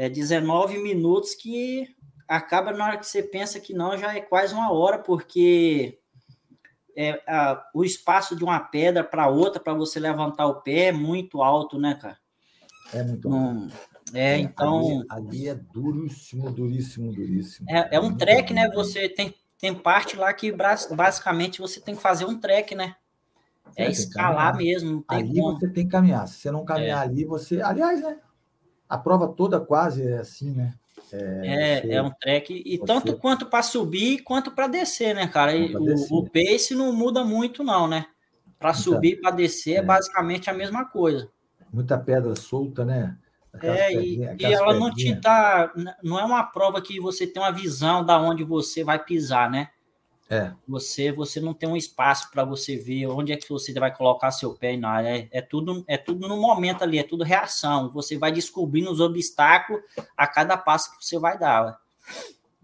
é 19 minutos que acaba na hora que você pensa que não, já é quase uma hora, porque é, a, o espaço de uma pedra para outra, para você levantar o pé, é muito alto, né, cara? É muito alto. É, então. Ali, ali, é duríssimo, duríssimo, duríssimo. É, é um trek, né? Você tem, tem parte lá que basicamente você tem que fazer um trek, né? É, é escalar mesmo. ali como. você tem que caminhar. Se você não caminhar é. ali, você. Aliás, né? A prova toda quase é assim, né? É, é, é um trek, e tanto quanto para subir quanto para descer, né, cara? E o, descer. o pace não muda muito, não, né? Para subir e para descer é. é basicamente a mesma coisa. Muita pedra solta, né? Aquelas é, e, e ela não te dá. Não é uma prova que você tem uma visão da onde você vai pisar, né? É. Você, você não tem um espaço para você ver onde é que você vai colocar seu pé na área. É, é, tudo, é tudo no momento ali, é tudo reação. Você vai descobrindo os obstáculos a cada passo que você vai dar.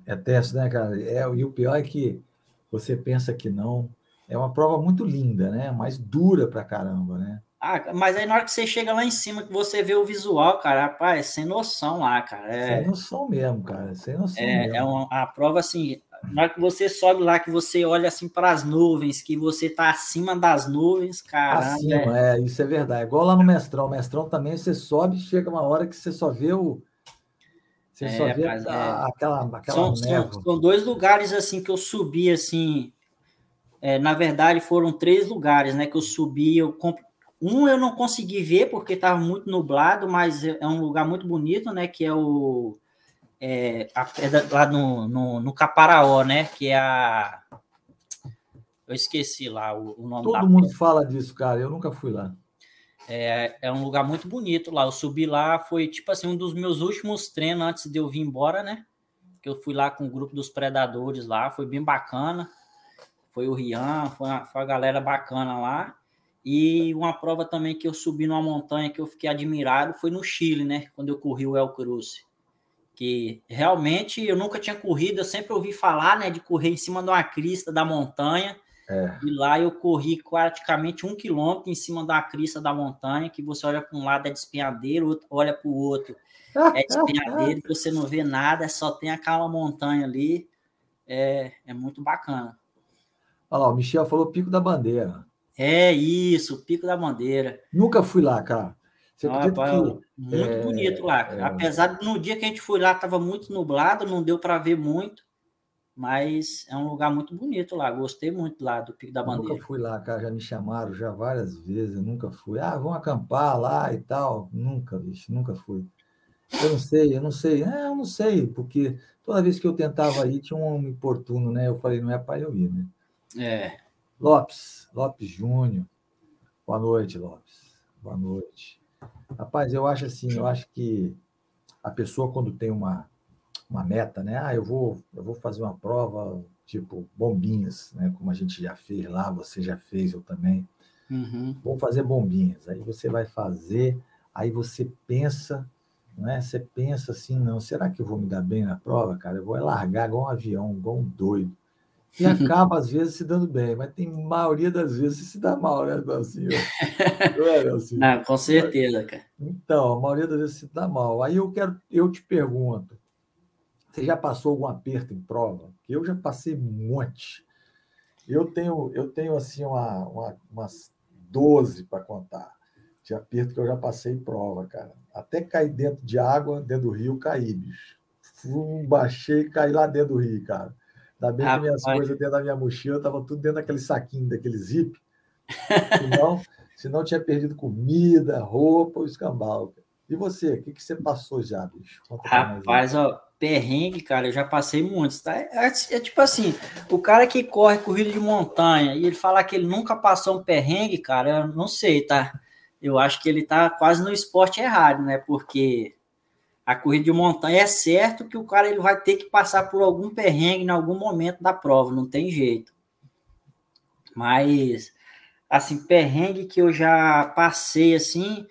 É tenso, né, cara? É, e o pior é que você pensa que não. É uma prova muito linda, né? Mas dura pra caramba, né? Ah, mas aí na hora que você chega lá em cima, que você vê o visual, cara, rapaz, sem noção lá, cara. É, sem noção mesmo, cara. Sem noção é, mesmo. É uma a prova assim, na hora que você sobe lá, que você olha assim para as nuvens, que você tá acima das nuvens, cara. Acima, é. é, isso é verdade. Igual lá no mestrão. O mestrão também você sobe, chega uma hora que você só vê o. Você é, só vê a, é. aquela, aquela são, são, são, dois lugares assim que eu subi assim. É, na verdade, foram três lugares, né? Que eu subi, eu comp... Um eu não consegui ver porque estava muito nublado, mas é um lugar muito bonito, né? Que é o é, a pedra lá no, no, no, Caparaó, né? Que é a. Eu esqueci lá o, o nome Todo mundo pedra. fala disso, cara. Eu nunca fui lá. É, é um lugar muito bonito lá. Eu subi lá, foi tipo assim, um dos meus últimos treinos antes de eu vir embora, né? Que eu fui lá com o grupo dos predadores lá, foi bem bacana. Foi o Rian, foi uma, foi uma galera bacana lá. E uma prova também que eu subi numa montanha que eu fiquei admirado foi no Chile, né? Quando eu corri o El Cruce. Que realmente eu nunca tinha corrido, eu sempre ouvi falar, né? De correr em cima de uma crista da montanha. É. E lá eu corri praticamente um quilômetro em cima da crista da montanha, que você olha para um lado é despenhadeiro, olha para o outro é despenhadeiro, você não vê nada, só tem aquela montanha ali. É, é muito bacana. Olha lá, o Michel falou Pico da Bandeira. É isso, Pico da Bandeira. Nunca fui lá, cara. Você ah, pai, que, muito é, bonito lá. É, Apesar de no dia que a gente foi lá estava muito nublado, não deu para ver muito, mas é um lugar muito bonito lá. Gostei muito lá do Pico da Bandeira. nunca fui lá, cara. Já me chamaram já várias vezes. Eu nunca fui. Ah, vamos acampar lá e tal. Nunca, bicho, nunca fui. Eu não sei, eu não sei. É, eu não sei, porque toda vez que eu tentava ir tinha um importuno, né? Eu falei, não é para eu ir, né? É. Lopes, Lopes Júnior. Boa noite, Lopes. Boa noite. Rapaz, eu acho assim, eu acho que a pessoa quando tem uma, uma meta, né? Ah, eu vou, eu vou fazer uma prova tipo bombinhas, né? Como a gente já fez lá, você já fez, eu também. Uhum. Vou fazer bombinhas. Aí você vai fazer, aí você pensa, não é? Você pensa assim, não, será que eu vou me dar bem na prova, cara? Eu vou largar igual um avião, igual um doido e acaba, às vezes, se dando bem, mas tem maioria das vezes se dá mal, né, Nelson? Não é, Nelson? Não, com certeza, cara. Então, a maioria das vezes se dá mal. Aí eu quero, eu te pergunto, você já passou algum aperto em prova? Eu já passei um monte. Eu tenho, eu tenho assim, uma, uma umas 12 para contar de aperto que eu já passei em prova, cara. Até cair dentro de água, dentro do rio, caí, bicho. Fui, baixei e caí lá dentro do rio, cara. Ainda bem que minhas coisas dentro da minha mochila estavam tudo dentro daquele saquinho, daquele zip. Senão, senão tinha perdido comida, roupa, o escambau. E você, o que, que você passou já, bicho? Conta Rapaz, ó, perrengue, cara, eu já passei muitos, tá? É, é, é, tipo assim, o cara que corre corrida de montanha e ele falar que ele nunca passou um perrengue, cara, eu não sei, tá? Eu acho que ele tá quase no esporte errado, né? Porque a corrida de montanha é certo que o cara ele vai ter que passar por algum perrengue em algum momento da prova, não tem jeito. Mas assim, perrengue que eu já passei assim,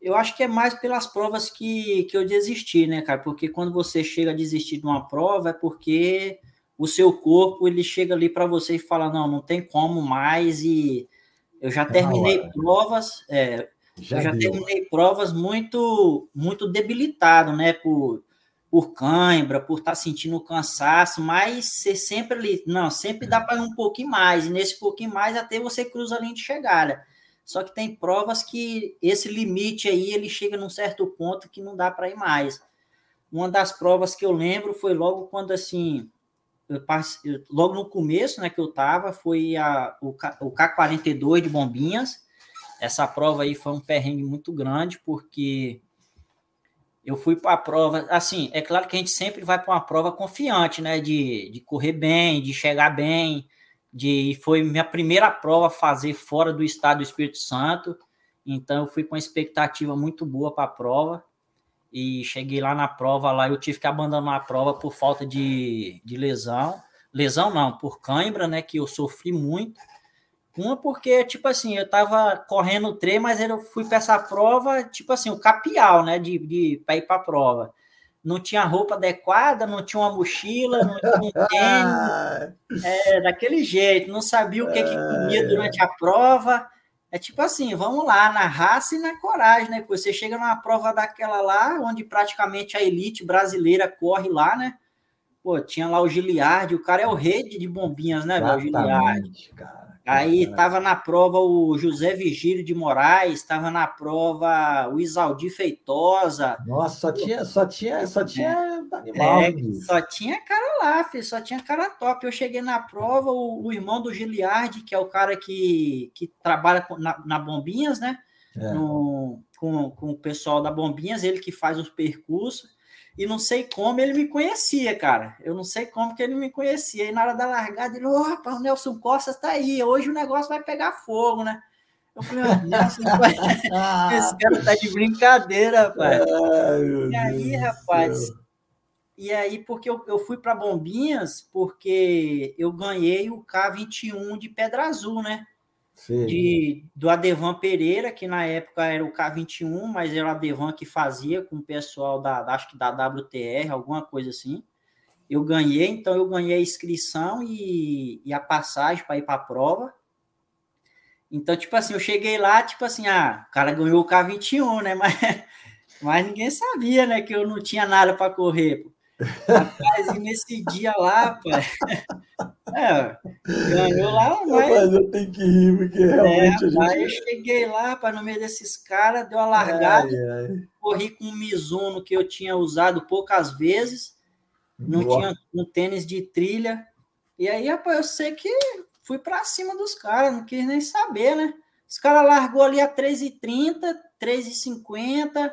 Eu acho que é mais pelas provas que, que eu desisti, né, cara? Porque quando você chega a desistir de uma prova é porque o seu corpo ele chega ali para você e fala: não, não tem como mais. E eu já é terminei provas, é, já eu já terminei provas muito, muito debilitado, né? Por, por cãibra, por estar tá sentindo cansaço, mas você sempre ali, não, sempre dá para ir um pouquinho mais, e nesse pouquinho mais até você cruza a linha de chegada. Só que tem provas que esse limite aí ele chega num certo ponto que não dá para ir mais. Uma das provas que eu lembro foi logo quando assim, eu passei, logo no começo, né, que eu tava, foi a, o, K, o K42 de Bombinhas. Essa prova aí foi um perrengue muito grande, porque eu fui para a prova, assim, é claro que a gente sempre vai para uma prova confiante, né, de, de correr bem, de chegar bem, de foi minha primeira prova a fazer fora do estado do Espírito Santo, então eu fui com uma expectativa muito boa para a prova e cheguei lá na prova lá eu tive que abandonar a prova por falta de, de lesão, lesão não, por cãibra, né, que eu sofri muito. Uma porque, tipo assim, eu tava correndo o trem, mas eu fui para essa prova, tipo assim, o capial, né, de, de para ir para a prova não tinha roupa adequada, não tinha uma mochila, não tinha um tênis, é, daquele jeito, não sabia o que, que comia durante a prova. É tipo assim, vamos lá, na raça e na coragem, né? Você chega numa prova daquela lá, onde praticamente a elite brasileira corre lá, né? Pô, tinha lá o Giliardi, o cara é o rei de bombinhas, né, velho? O Giliardi. Cara. Aí estava na prova o José Vigílio de Moraes, estava na prova o Isaldi Feitosa. Nossa, só tinha, só tinha, só tinha é, animal. É, só tinha cara lá, filho, só tinha cara top. Eu cheguei na prova, o, o irmão do Giliardi, que é o cara que, que trabalha na, na Bombinhas, né? É. No, com, com o pessoal da Bombinhas, ele que faz os percursos e não sei como ele me conhecia, cara. Eu não sei como que ele me conhecia. E na hora da largada, ele, opa, o Nelson Costa está aí, hoje o negócio vai pegar fogo, né? Eu falei, oh, Nelson, esse cara tá de brincadeira, rapaz. Ai, e aí, Deus rapaz, Deus. e aí, porque eu, eu fui para Bombinhas, porque eu ganhei o K21 de Pedra Azul, né? De, do Adevan Pereira, que na época era o K21, mas era o Adevan que fazia com o pessoal da, acho que da WTR, alguma coisa assim. Eu ganhei, então eu ganhei a inscrição e, e a passagem para ir para a prova. Então, tipo assim, eu cheguei lá, tipo assim, ah, o cara ganhou o K21, né? Mas, mas ninguém sabia, né, que eu não tinha nada para correr. Rapaz, e nesse dia lá, pai. É, ganhou lá, mas. Rapaz, eu tenho que rir, porque é, realmente. É, a gente... Aí eu cheguei lá, para no meio desses caras, deu a largada, ai, ai. corri com um Mizuno que eu tinha usado poucas vezes, não Boa. tinha um tênis de trilha. E aí, rapaz, eu sei que fui para cima dos caras, não quis nem saber, né? Os caras largou ali a 3,30, 3,50.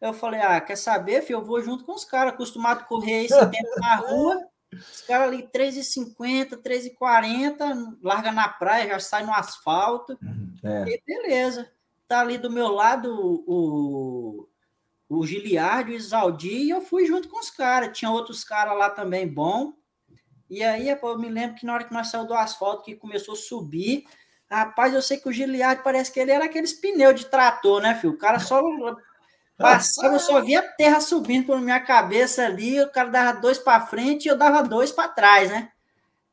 Eu falei, ah, quer saber, filho? Eu vou junto com os caras, acostumado a correr esse tempo na rua. Os caras ali 3,50, 3,40, larga na praia, já sai no asfalto. Uhum, é. E beleza. Tá ali do meu lado o, o Giliardi, o Isaldi, e eu fui junto com os caras. Tinha outros caras lá também bom. E aí, eu me lembro que na hora que nós saímos do asfalto, que começou a subir, rapaz, eu sei que o Giliardi parece que ele era aqueles pneus de trator, né, filho? O cara só Passava, eu só via a terra subindo por minha cabeça ali, o cara dava dois para frente e eu dava dois para trás, né?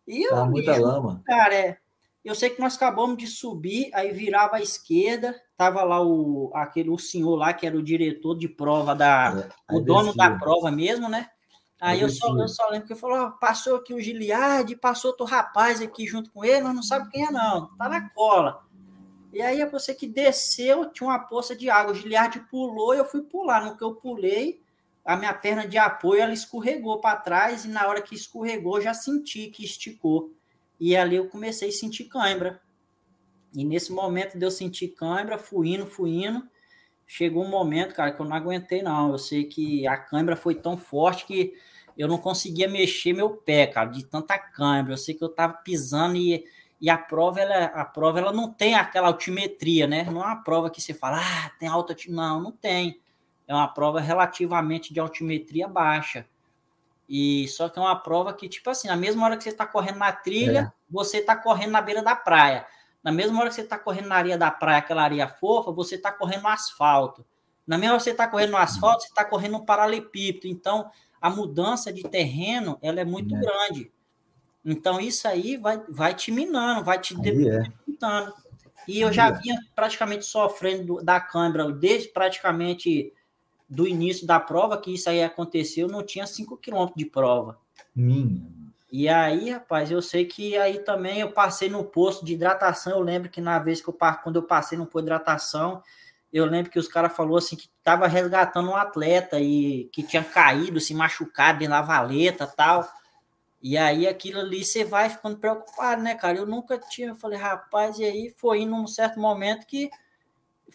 E eu, muita lama. Cara, é, eu sei que nós acabamos de subir, aí virava à esquerda, tava lá o aquele o senhor lá que era o diretor de prova da é, o dono descia. da prova mesmo, né? Aí, eu só, eu só lembro que ele falou: passou aqui o Giliardi, passou outro rapaz aqui junto com ele, nós não sabe quem é, não, tá na cola. E aí é você que desceu, tinha uma poça de água. O Giliardi pulou e eu fui pular. No que eu pulei, a minha perna de apoio ela escorregou para trás e na hora que escorregou já senti que esticou. E ali eu comecei a sentir cãibra. E nesse momento de eu sentir cãibra, fui indo, fui indo. Chegou um momento, cara, que eu não aguentei, não. Eu sei que a cãibra foi tão forte que eu não conseguia mexer meu pé, cara, de tanta cãibra. Eu sei que eu tava pisando e e a prova ela, a prova ela não tem aquela altimetria, né? Não é uma prova que você fala, ah, tem alta, não, não tem. É uma prova relativamente de altimetria baixa. E só que é uma prova que, tipo assim, na mesma hora que você está correndo na trilha, é. você está correndo na beira da praia. Na mesma hora que você está correndo na areia da praia, aquela areia fofa, você está correndo no asfalto. Na mesma você está correndo no asfalto, você está correndo no paralelepípedo. Então, a mudança de terreno ela é muito é. grande. Então, isso aí vai, vai te minando, vai te debilitando. É. E eu já é. vinha praticamente sofrendo da câimbra desde praticamente do início da prova, que isso aí aconteceu, não tinha 5 quilômetros de prova. Minha. E aí, rapaz, eu sei que aí também eu passei no posto de hidratação. Eu lembro que na vez que eu quando eu passei no posto de hidratação, eu lembro que os caras falou assim que tava resgatando um atleta e que tinha caído, se machucado em lavaleta tal. E aí aquilo ali você vai ficando preocupado, né, cara? Eu nunca tinha, eu falei, rapaz, e aí foi indo num certo momento que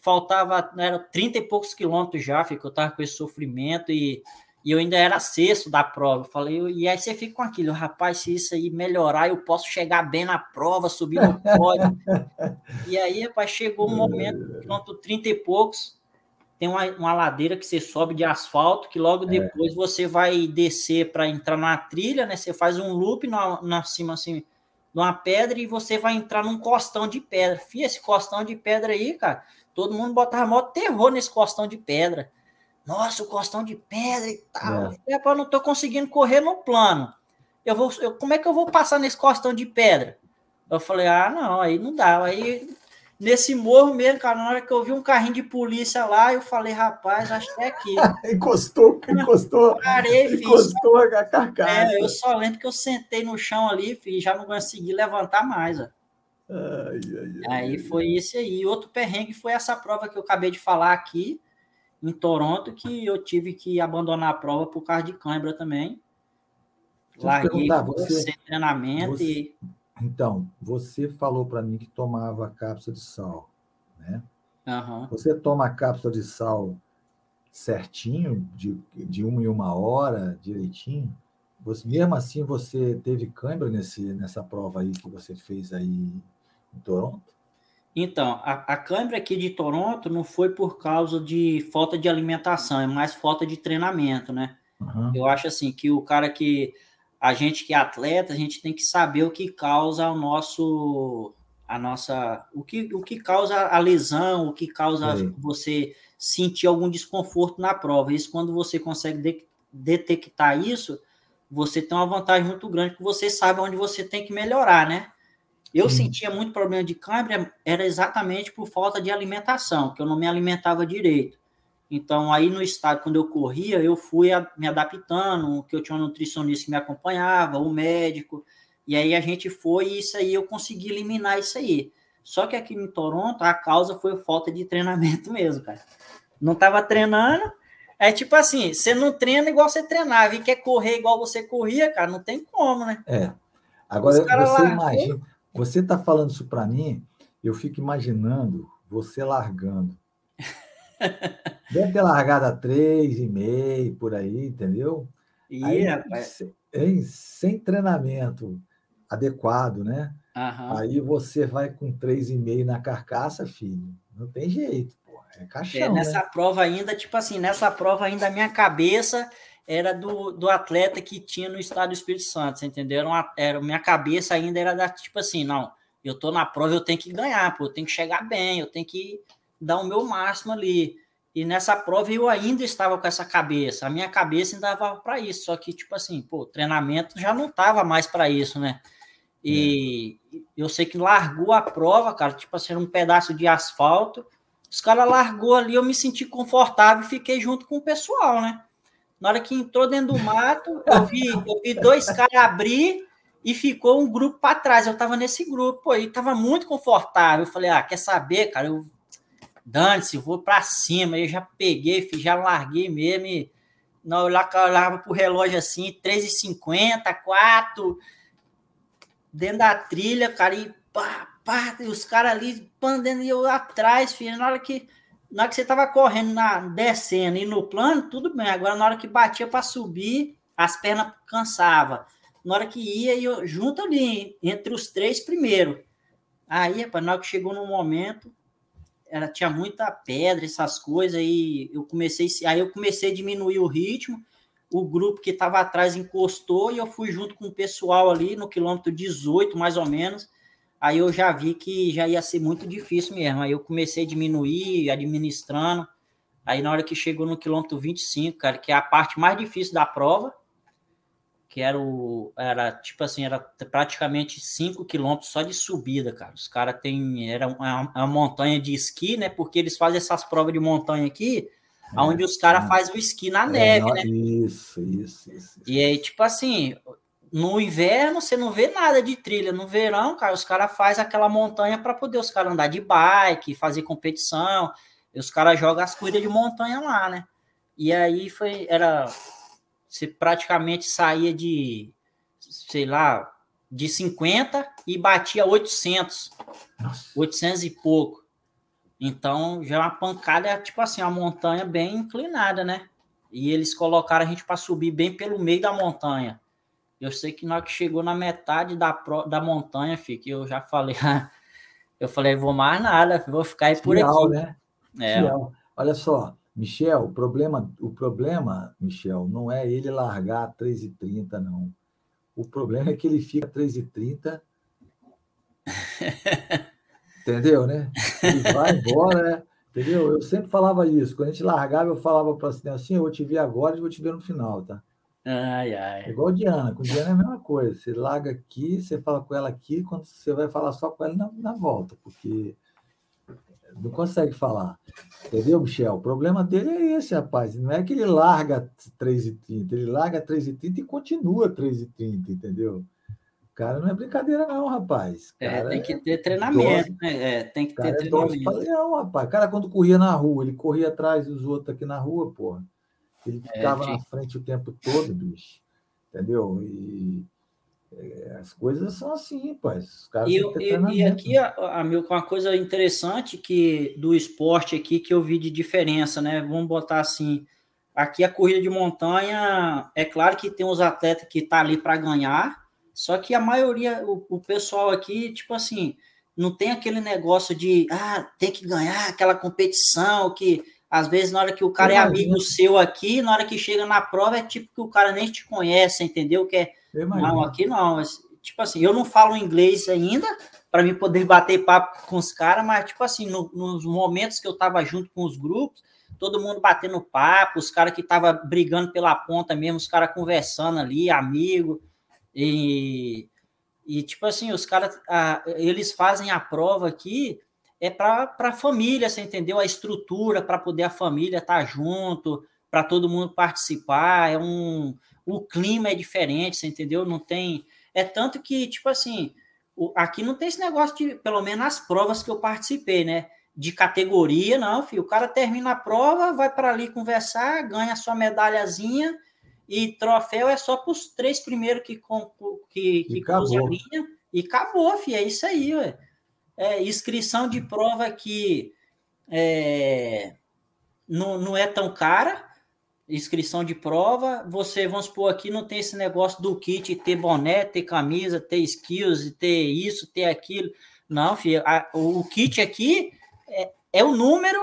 faltava, era 30 e poucos quilômetros já, que eu tava com esse sofrimento e, e eu ainda era sexto da prova. Eu falei, e aí você fica com aquilo, rapaz, se isso aí melhorar, eu posso chegar bem na prova, subir no pódio. e aí, rapaz, chegou um momento, quilômetro 30 e poucos, tem uma, uma ladeira que você sobe de asfalto, que logo é. depois você vai descer para entrar na trilha, né? Você faz um loop na, na cima, assim, de uma pedra e você vai entrar num costão de pedra. Fih, esse costão de pedra aí, cara, todo mundo botava mó terror nesse costão de pedra. Nossa, o costão de pedra e tal. É. Eu não tô conseguindo correr no plano. Eu vou, eu, como é que eu vou passar nesse costão de pedra? Eu falei, ah, não, aí não dá. Aí nesse morro mesmo, cara, na hora que eu vi um carrinho de polícia lá, eu falei, rapaz, acho que é aqui. encostou, encostou. Parei, encostou fiz, a carcaça. É, eu só lembro que eu sentei no chão ali, e já não consegui levantar mais, ó. Ai, ai, aí foi isso aí. Outro perrengue foi essa prova que eu acabei de falar aqui em Toronto, que eu tive que abandonar a prova por causa de cãibra também. Larguei você, sem treinamento você, e então, você falou para mim que tomava cápsula de sal, né? Uhum. Você toma a cápsula de sal certinho, de, de uma em uma hora, direitinho? Você, mesmo assim, você teve câimbra nesse, nessa prova aí que você fez aí em Toronto? Então, a, a câimbra aqui de Toronto não foi por causa de falta de alimentação, é mais falta de treinamento, né? Uhum. Eu acho assim que o cara que a gente que é atleta, a gente tem que saber o que causa o nosso a nossa o que, o que causa a lesão, o que causa você sentir algum desconforto na prova. Isso quando você consegue de, detectar isso, você tem uma vantagem muito grande que você sabe onde você tem que melhorar, né? Eu sentia muito problema de câimbra, era exatamente por falta de alimentação, que eu não me alimentava direito. Então, aí no estádio, quando eu corria, eu fui me adaptando, que eu tinha um nutricionista que me acompanhava, o um médico, e aí a gente foi e isso aí eu consegui eliminar isso aí. Só que aqui em Toronto, a causa foi falta de treinamento mesmo, cara. Não estava treinando, é tipo assim, você não treina igual você treinava e quer correr igual você corria, cara, não tem como, né? É. Agora, você imagina, você está falando isso para mim, eu fico imaginando você largando Deve ter largado a três e meio por aí, entendeu? E, aí, rapaz. Sem, sem treinamento adequado, né? Aí você vai com três e meio na carcaça, filho. Não tem jeito, pô. É caixão, é, nessa né? prova ainda, tipo assim, nessa prova ainda a minha cabeça era do, do atleta que tinha no estado do Espírito Santo, você entendeu? Era, uma, era minha cabeça ainda era da tipo assim, não, eu tô na prova, eu tenho que ganhar, pô, eu tenho que chegar bem, eu tenho que dar o meu máximo ali. E nessa prova eu ainda estava com essa cabeça, a minha cabeça ainda dava para isso, só que, tipo assim, pô, treinamento já não estava mais para isso, né? E é. eu sei que largou a prova, cara, tipo assim, um pedaço de asfalto, os caras largou ali, eu me senti confortável e fiquei junto com o pessoal, né? Na hora que entrou dentro do mato, eu vi, eu vi dois caras abrir e ficou um grupo para trás. Eu tava nesse grupo aí, tava muito confortável. Eu falei, ah, quer saber, cara? Eu dane-se, vou para cima. Eu já peguei, já larguei mesmo. E, não, eu olhava pro relógio assim, 3h50, 4, dentro da trilha, cara, e pá, pá, e os caras ali pandendo e eu atrás, filho. Na hora que, na hora que você tava correndo, na, descendo e no plano, tudo bem. Agora, na hora que batia para subir, as pernas cansava. Na hora que ia, eu junto ali, entre os três primeiro. Aí, rapaz, na hora que chegou no momento, era, tinha muita pedra, essas coisas, e eu comecei, aí eu comecei a diminuir o ritmo, o grupo que estava atrás encostou e eu fui junto com o pessoal ali no quilômetro 18, mais ou menos. Aí eu já vi que já ia ser muito difícil mesmo. Aí eu comecei a diminuir, administrando. Aí na hora que chegou no quilômetro 25, cara, que é a parte mais difícil da prova, que era o. Era tipo assim, era praticamente 5 quilômetros só de subida, cara. Os caras têm. Era uma, uma, montanha de esqui, né? Porque eles fazem essas provas de montanha aqui, é, onde os caras é. fazem o esqui na é, neve, né? Isso, isso, isso. E aí, tipo assim, no inverno você não vê nada de trilha. No verão, cara, os caras fazem aquela montanha para poder os caras andar de bike, fazer competição. E os caras jogam as corridas de montanha lá, né? E aí foi, era, você praticamente saía de, sei lá, de 50 e batia 800, Nossa. 800 e pouco. Então já é uma pancada, tipo assim, uma montanha bem inclinada, né? E eles colocaram a gente para subir bem pelo meio da montanha. Eu sei que na hora que chegou na metade da, da montanha, fica, eu já falei, eu falei, vou mais nada, vou ficar aí por Fial, aqui. Né? É. Olha só, Michel, o problema, o problema, Michel, não é ele largar 3h30, não. O problema é que ele fica 3h30. entendeu, né? Ele vai embora, né? entendeu? Eu sempre falava isso. Quando a gente largava, eu falava para assim, assim, eu vou te ver agora e vou te ver no final, tá? Ai, ai. É igual Diana. Com Diana é a mesma coisa. Você larga aqui, você fala com ela aqui, quando você vai falar só com ela na, na volta, porque não consegue falar. Entendeu, Michel? O problema dele é esse, rapaz. Não é que ele larga 3,30, ele larga 3,30 e continua 3,30, entendeu? O cara não é brincadeira, não, rapaz. É, tem que ter treinamento, né? É, tem que ter é treinamento. É não, rapaz. Cara, quando corria na rua, ele corria atrás dos outros aqui na rua, porra. Ele é, ficava é, na frente o tempo todo, bicho. Entendeu? E é, as coisas são assim, caras e, e, e aqui, a, a, uma coisa interessante que do esporte aqui que eu vi de diferença, né? Vamos botar assim, aqui a corrida de montanha, é claro que tem os atletas que tá ali para ganhar, só que a maioria, o, o, pessoal aqui, tipo assim, não tem aquele negócio de, ah, tem que ganhar aquela competição que às vezes, na hora que o cara é amigo seu aqui, na hora que chega na prova, é tipo que o cara nem te conhece, entendeu? Que é, não, aqui não. Mas, tipo assim, eu não falo inglês ainda para mim poder bater papo com os caras, mas, tipo assim, no, nos momentos que eu tava junto com os grupos, todo mundo batendo papo, os caras que tava brigando pela ponta mesmo, os caras conversando ali, amigo. E, e tipo assim, os caras, eles fazem a prova aqui é para a família, você entendeu? A estrutura para poder a família estar tá junto, para todo mundo participar, é um o clima é diferente, você entendeu? Não tem é tanto que tipo assim, aqui não tem esse negócio de, pelo menos nas provas que eu participei, né? De categoria, não, filho. O cara termina a prova, vai para ali conversar, ganha sua medalhazinha e troféu é só para os três primeiros que, que, que cruzam a linha e acabou, filho. É isso aí, ué é, inscrição de prova que é, não, não é tão cara, inscrição de prova, você, vamos supor, aqui não tem esse negócio do kit ter boné, ter camisa, ter skills, ter isso, ter aquilo. Não, filho, a, o, kit aqui é, é, o número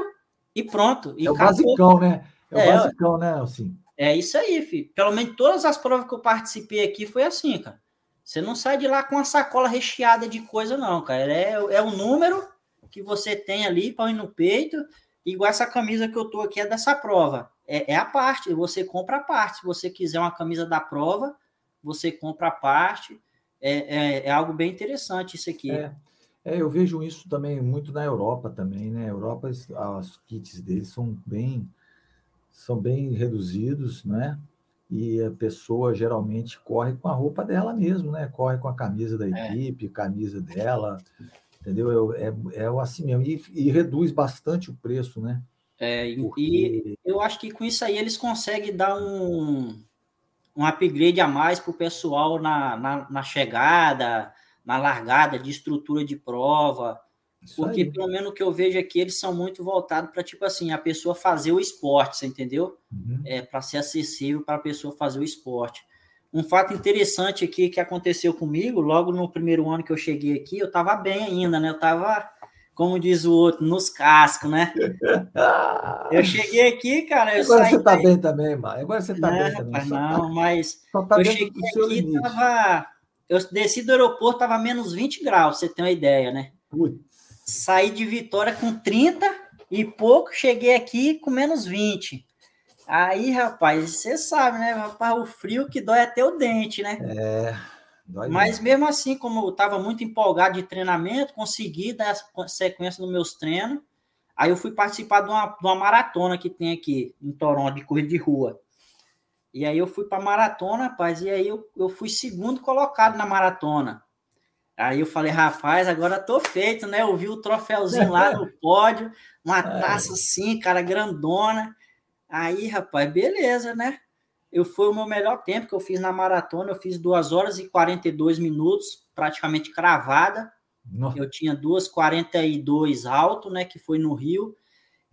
e pronto. E é o basicão, né? É, é o basicão, né, assim. É isso aí, filho. Pelo menos todas as provas que eu participei aqui foi assim, cara. Você não sai de lá com uma sacola recheada de coisa, não, cara. É, é o número que você tem ali, põe no peito, igual essa camisa que eu tô aqui é dessa prova. É, é a parte, você compra a parte. Se você quiser uma camisa da prova, você compra a parte. É, é, é algo bem interessante isso aqui. É, é, eu vejo isso também muito na Europa também, né? Europa, os kits deles são bem, são bem reduzidos, né? e a pessoa geralmente corre com a roupa dela mesmo, né? Corre com a camisa da é. equipe, é. camisa dela, entendeu? É, é, é assim mesmo. E, e, reduz bastante o preço, né? É, e eu acho que com isso aí eles conseguem dar um, um upgrade a mais para o pessoal na, na, na, chegada, na largada de estrutura de prova. Isso porque, aí. pelo menos o que eu vejo aqui, eles são muito voltados para, tipo assim, a pessoa fazer o esporte, você entendeu? Uhum. É, para ser acessível para a pessoa fazer o esporte. Um fato interessante aqui que aconteceu comigo, logo no primeiro ano que eu cheguei aqui, eu estava bem ainda, né? Eu estava, como diz o outro, nos cascos, né? eu cheguei aqui, cara. Agora você está bem também, mano. Agora você está bem também. Rapaz, não, tá, mas tá eu cheguei aqui, tava, eu desci do aeroporto, tava menos 20 graus, você tem uma ideia, né? Saí de Vitória com 30 e pouco, cheguei aqui com menos 20. Aí, rapaz, você sabe, né? Rapaz, o frio que dói até o dente, né? É. Dói Mas mesmo assim, como eu estava muito empolgado de treinamento, consegui dar sequência nos meus treinos. Aí eu fui participar de uma, de uma maratona que tem aqui em Toronto, de corrida de rua. E aí eu fui para maratona, rapaz, e aí eu, eu fui segundo colocado na maratona. Aí eu falei, rapaz, agora tô feito, né? Eu vi o troféuzinho lá no pódio, uma taça assim, cara, grandona. Aí, rapaz, beleza, né? Eu fui o meu melhor tempo que eu fiz na maratona, eu fiz 2 horas e 42 minutos, praticamente cravada. Nossa. Eu tinha 2,42 alto, né? Que foi no Rio.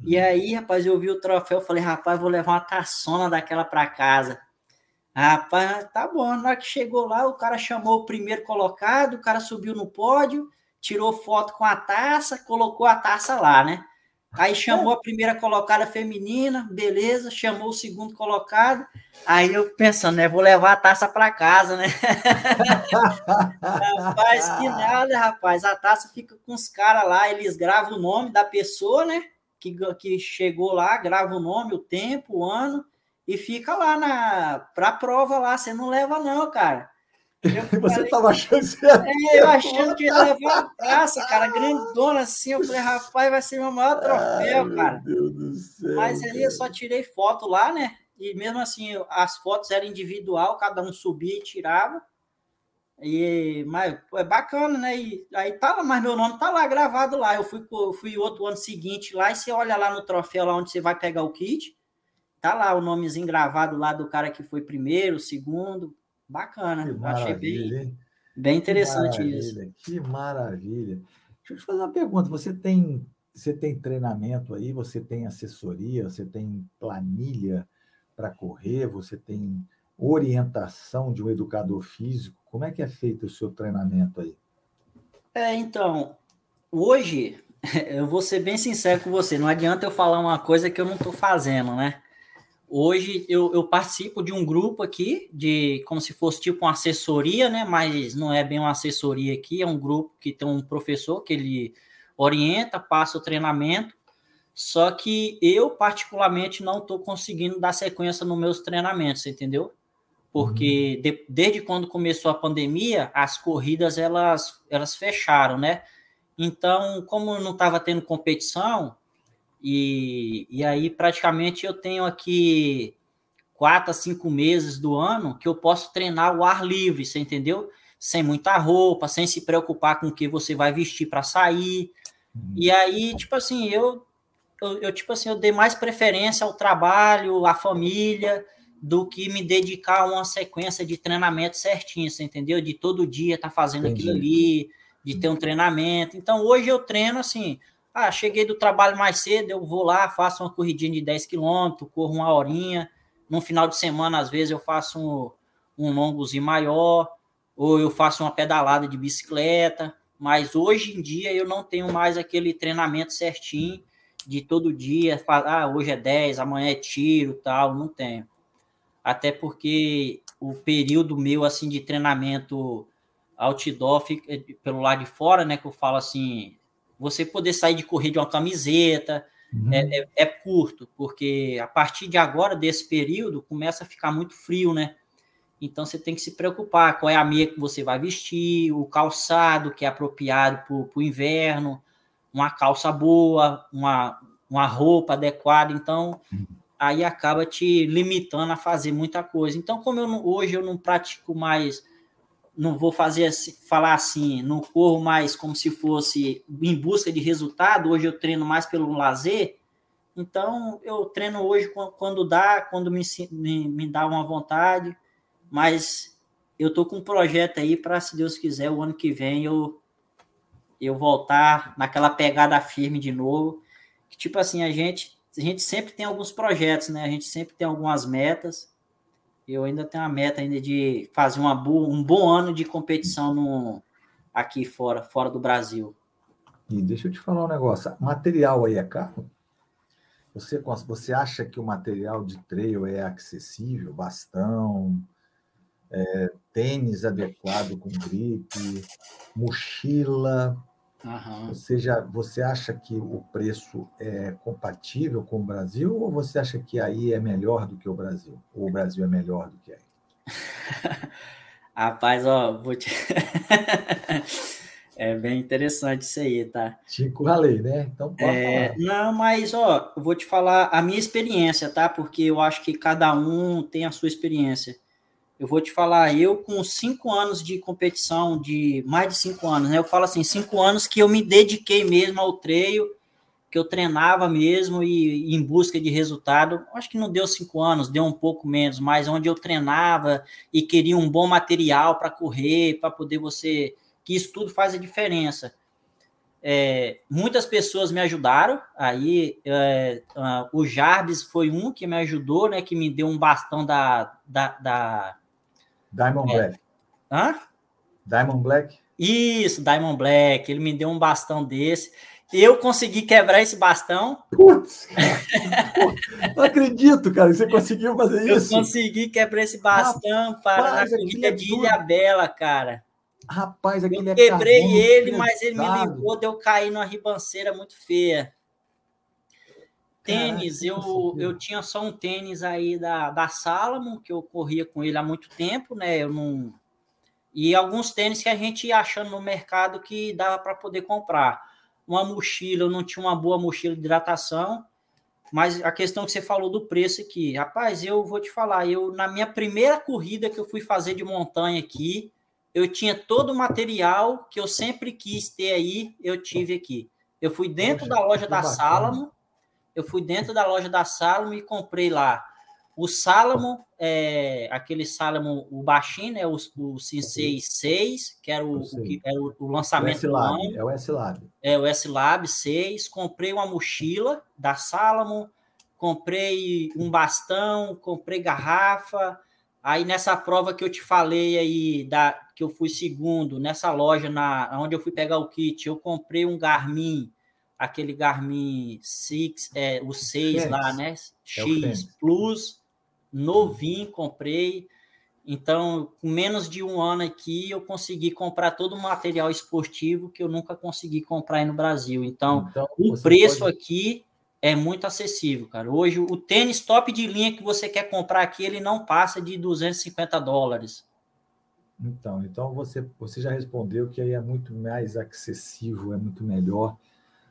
E uhum. aí, rapaz, eu vi o troféu, falei, rapaz, vou levar uma taçona daquela para casa. Rapaz, tá bom. Na hora que chegou lá, o cara chamou o primeiro colocado, o cara subiu no pódio, tirou foto com a taça, colocou a taça lá, né? Aí chamou a primeira colocada feminina, beleza, chamou o segundo colocado. Aí eu pensando, né, vou levar a taça para casa, né? rapaz, que nada, rapaz. A taça fica com os caras lá, eles gravam o nome da pessoa, né? Que, que chegou lá, grava o nome, o tempo, o ano e fica lá na pra prova lá, você não leva não, cara. Eu você falei, tava achando que É, eu achando que ia levar a taça, cara, grandona assim. Eu falei, rapaz, vai ser meu maior troféu, Ai, cara. Meu Deus do céu. Mas aí eu só tirei foto lá, né? E mesmo assim, as fotos eram individual, cada um subia e tirava. E, mas é bacana, né? E aí tá lá, mas meu nome tá lá gravado lá. Eu fui, fui outro ano seguinte lá, e você olha lá no troféu lá onde você vai pegar o kit Tá lá o nomezinho gravado lá do cara que foi primeiro, segundo. Bacana. Achei bem, bem interessante que isso. Que maravilha. Deixa eu te fazer uma pergunta. Você tem, você tem treinamento aí, você tem assessoria, você tem planilha para correr, você tem orientação de um educador físico. Como é que é feito o seu treinamento aí? É, então, hoje, eu vou ser bem sincero com você, não adianta eu falar uma coisa que eu não estou fazendo, né? Hoje eu, eu, participo de um grupo aqui, de como se fosse tipo uma assessoria, né? Mas não é bem uma assessoria aqui, é um grupo que tem um professor que ele orienta, passa o treinamento. Só que eu, particularmente, não estou conseguindo dar sequência nos meus treinamentos, entendeu? Porque uhum. de, desde quando começou a pandemia, as corridas elas, elas fecharam, né? Então, como não estava tendo competição, e, e aí, praticamente, eu tenho aqui quatro a cinco meses do ano que eu posso treinar o ar livre, você entendeu? Sem muita roupa, sem se preocupar com o que você vai vestir para sair. Uhum. E aí, tipo assim, eu, eu, eu, tipo assim, eu dei mais preferência ao trabalho, à família, do que me dedicar a uma sequência de treinamento certinho, você entendeu? De todo dia estar tá fazendo Entendi. aquilo ali, de ter um treinamento. Então, hoje eu treino assim, ah, cheguei do trabalho mais cedo, eu vou lá, faço uma corridinha de 10 quilômetros, corro uma horinha. No final de semana, às vezes, eu faço um, um longozinho maior, ou eu faço uma pedalada de bicicleta. Mas hoje em dia eu não tenho mais aquele treinamento certinho de todo dia, ah, hoje é 10, amanhã é tiro, tal, não tenho. Até porque o período meu assim de treinamento outdoor pelo lado de fora, né, que eu falo assim, você poder sair de correr de uma camiseta, uhum. é, é, é, curto, porque a partir de agora, desse período, começa a ficar muito frio, né? Então você tem que se preocupar qual é a meia que você vai vestir, o calçado que é apropriado para o inverno, uma calça boa, uma, uma roupa adequada. Então, uhum. aí acaba te limitando a fazer muita coisa. Então, como eu não, hoje eu não pratico mais não vou fazer assim, falar assim, não corro mais como se fosse em busca de resultado, hoje eu treino mais pelo lazer, então eu treino hoje quando dá, quando me, me, me dá uma vontade, mas eu tô com um projeto aí para, se Deus quiser, o ano que vem eu, eu voltar naquela pegada firme de novo, que tipo assim, a gente, a gente sempre tem alguns projetos, né, a gente sempre tem algumas metas, eu ainda tenho a meta ainda de fazer uma um bom ano de competição no, aqui fora, fora do Brasil. E deixa eu te falar um negócio. Material aí é caro? Você, você acha que o material de trail é acessível? Bastão, é, tênis adequado com gripe, mochila, Uhum. Você, já, você acha que o preço é compatível com o Brasil ou você acha que aí é melhor do que o Brasil? Ou o Brasil é melhor do que aí? Rapaz, ó, vou te... é bem interessante isso aí, tá? Te encurralei, né? Então pode é, falar. Não, mas, ó, vou te falar a minha experiência, tá? Porque eu acho que cada um tem a sua experiência. Eu vou te falar, eu com cinco anos de competição, de mais de cinco anos, né? Eu falo assim, cinco anos que eu me dediquei mesmo ao treino, que eu treinava mesmo e, e em busca de resultado. Acho que não deu cinco anos, deu um pouco menos, mas onde eu treinava e queria um bom material para correr, para poder você. Que isso tudo faz a diferença. É, muitas pessoas me ajudaram. Aí é, uh, o Jarbes foi um que me ajudou, né? Que me deu um bastão da, da, da Diamond é. Black. Hã? Diamond Black? Isso, Diamond Black. Ele me deu um bastão desse. Eu consegui quebrar esse bastão. Putz! não acredito, cara, você conseguiu fazer isso. Eu consegui quebrar esse bastão Rapaz, para a corrida é de Ilha Bela, cara. Rapaz, aquele eu é quebrei ele, mas ele me ligou de eu cair numa ribanceira muito feia. Tênis, Caraca, eu, eu tinha só um tênis aí da, da Salomon, que eu corria com ele há muito tempo, né? Eu não. E alguns tênis que a gente ia achando no mercado que dava para poder comprar. Uma mochila, eu não tinha uma boa mochila de hidratação, mas a questão que você falou do preço aqui, rapaz, eu vou te falar, eu na minha primeira corrida que eu fui fazer de montanha aqui, eu tinha todo o material que eu sempre quis ter aí, eu tive aqui. Eu fui dentro Poxa, da loja da Salomon, eu fui dentro da loja da Salomon e comprei lá o Salomon, é, aquele Salomon, o baixinho, né, o, o Sensei 6, que era o, o, que, era o, o lançamento o do ano. É o S-Lab. É o S-Lab 6. Comprei uma mochila da Salomon, comprei um bastão, comprei garrafa. Aí nessa prova que eu te falei aí, da, que eu fui segundo, nessa loja na, onde eu fui pegar o kit, eu comprei um Garmin aquele Garmin 6, é, o 6 lá, né? X é Plus, novinho, comprei. Então, com menos de um ano aqui, eu consegui comprar todo o material esportivo que eu nunca consegui comprar aí no Brasil. Então, então o preço pode... aqui é muito acessível, cara. Hoje, o tênis top de linha que você quer comprar aqui, ele não passa de 250 dólares. Então, então você, você já respondeu que aí é muito mais acessível, é muito melhor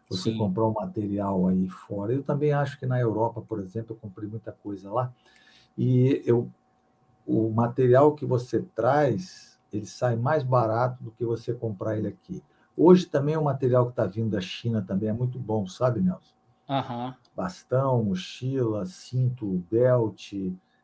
você Sim. comprar um material aí fora. Eu também acho que na Europa, por exemplo, eu comprei muita coisa lá e eu, o material que você traz, ele sai mais barato do que você comprar ele aqui. Hoje também o material que está vindo da China também é muito bom, sabe, Nelson? Uhum. Bastão, mochila, cinto, belt,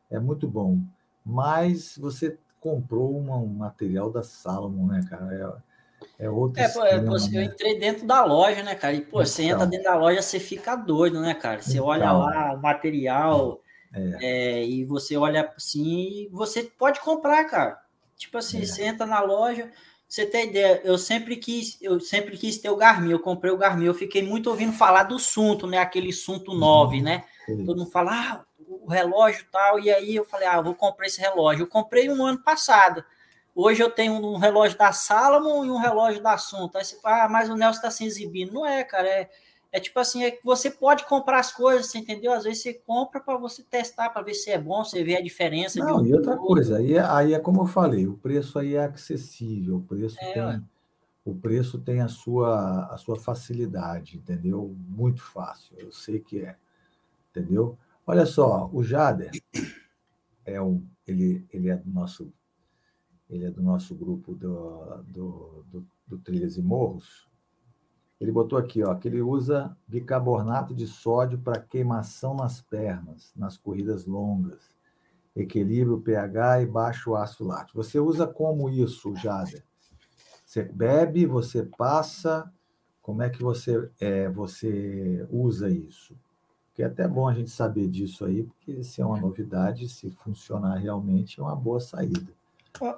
é muito bom. Mas você comprou uma, um material da Salomon, né, cara? É, é outro. É, pô, é, pô, eu né? entrei dentro da loja, né, cara? E, pô, então. você entra dentro da loja, você fica doido, né, cara? Você então. olha lá o material é. É, e você olha assim, você pode comprar, cara. Tipo assim, é. você entra na loja, você tem ideia, eu sempre quis, eu sempre quis ter o Garmin, eu comprei o Garmin, eu fiquei muito ouvindo falar do Sunto, né? Aquele Sunto 9, uhum. né? Todo mundo fala, ah, o relógio tal, e aí eu falei, ah, vou comprar esse relógio. Eu comprei um ano passado. Hoje eu tenho um relógio da Salomon e um relógio da Sunto. Aí você fala, ah, mas o Nelson está se exibindo. Não é, cara. É, é tipo assim, é que você pode comprar as coisas, você entendeu? Às vezes você compra para você testar, para ver se é bom, você vê a diferença. Não, um e outra coisa, aí, é, aí é como eu falei, o preço aí é acessível, o preço é, tem... O preço tem a sua, a sua facilidade, entendeu? Muito fácil, eu sei que é, entendeu? Olha só, o Jader é um, ele, ele é do nosso ele é do nosso grupo do, do, do, do Trilhas e Morros, ele botou aqui, ó, que ele usa bicarbonato de sódio para queimação nas pernas, nas corridas longas, equilíbrio pH e baixo ácido lático. Você usa como isso, Jader? Você bebe, você passa, como é que você, é, você usa isso? Porque é até bom a gente saber disso aí, porque se é uma novidade, se funcionar realmente, é uma boa saída.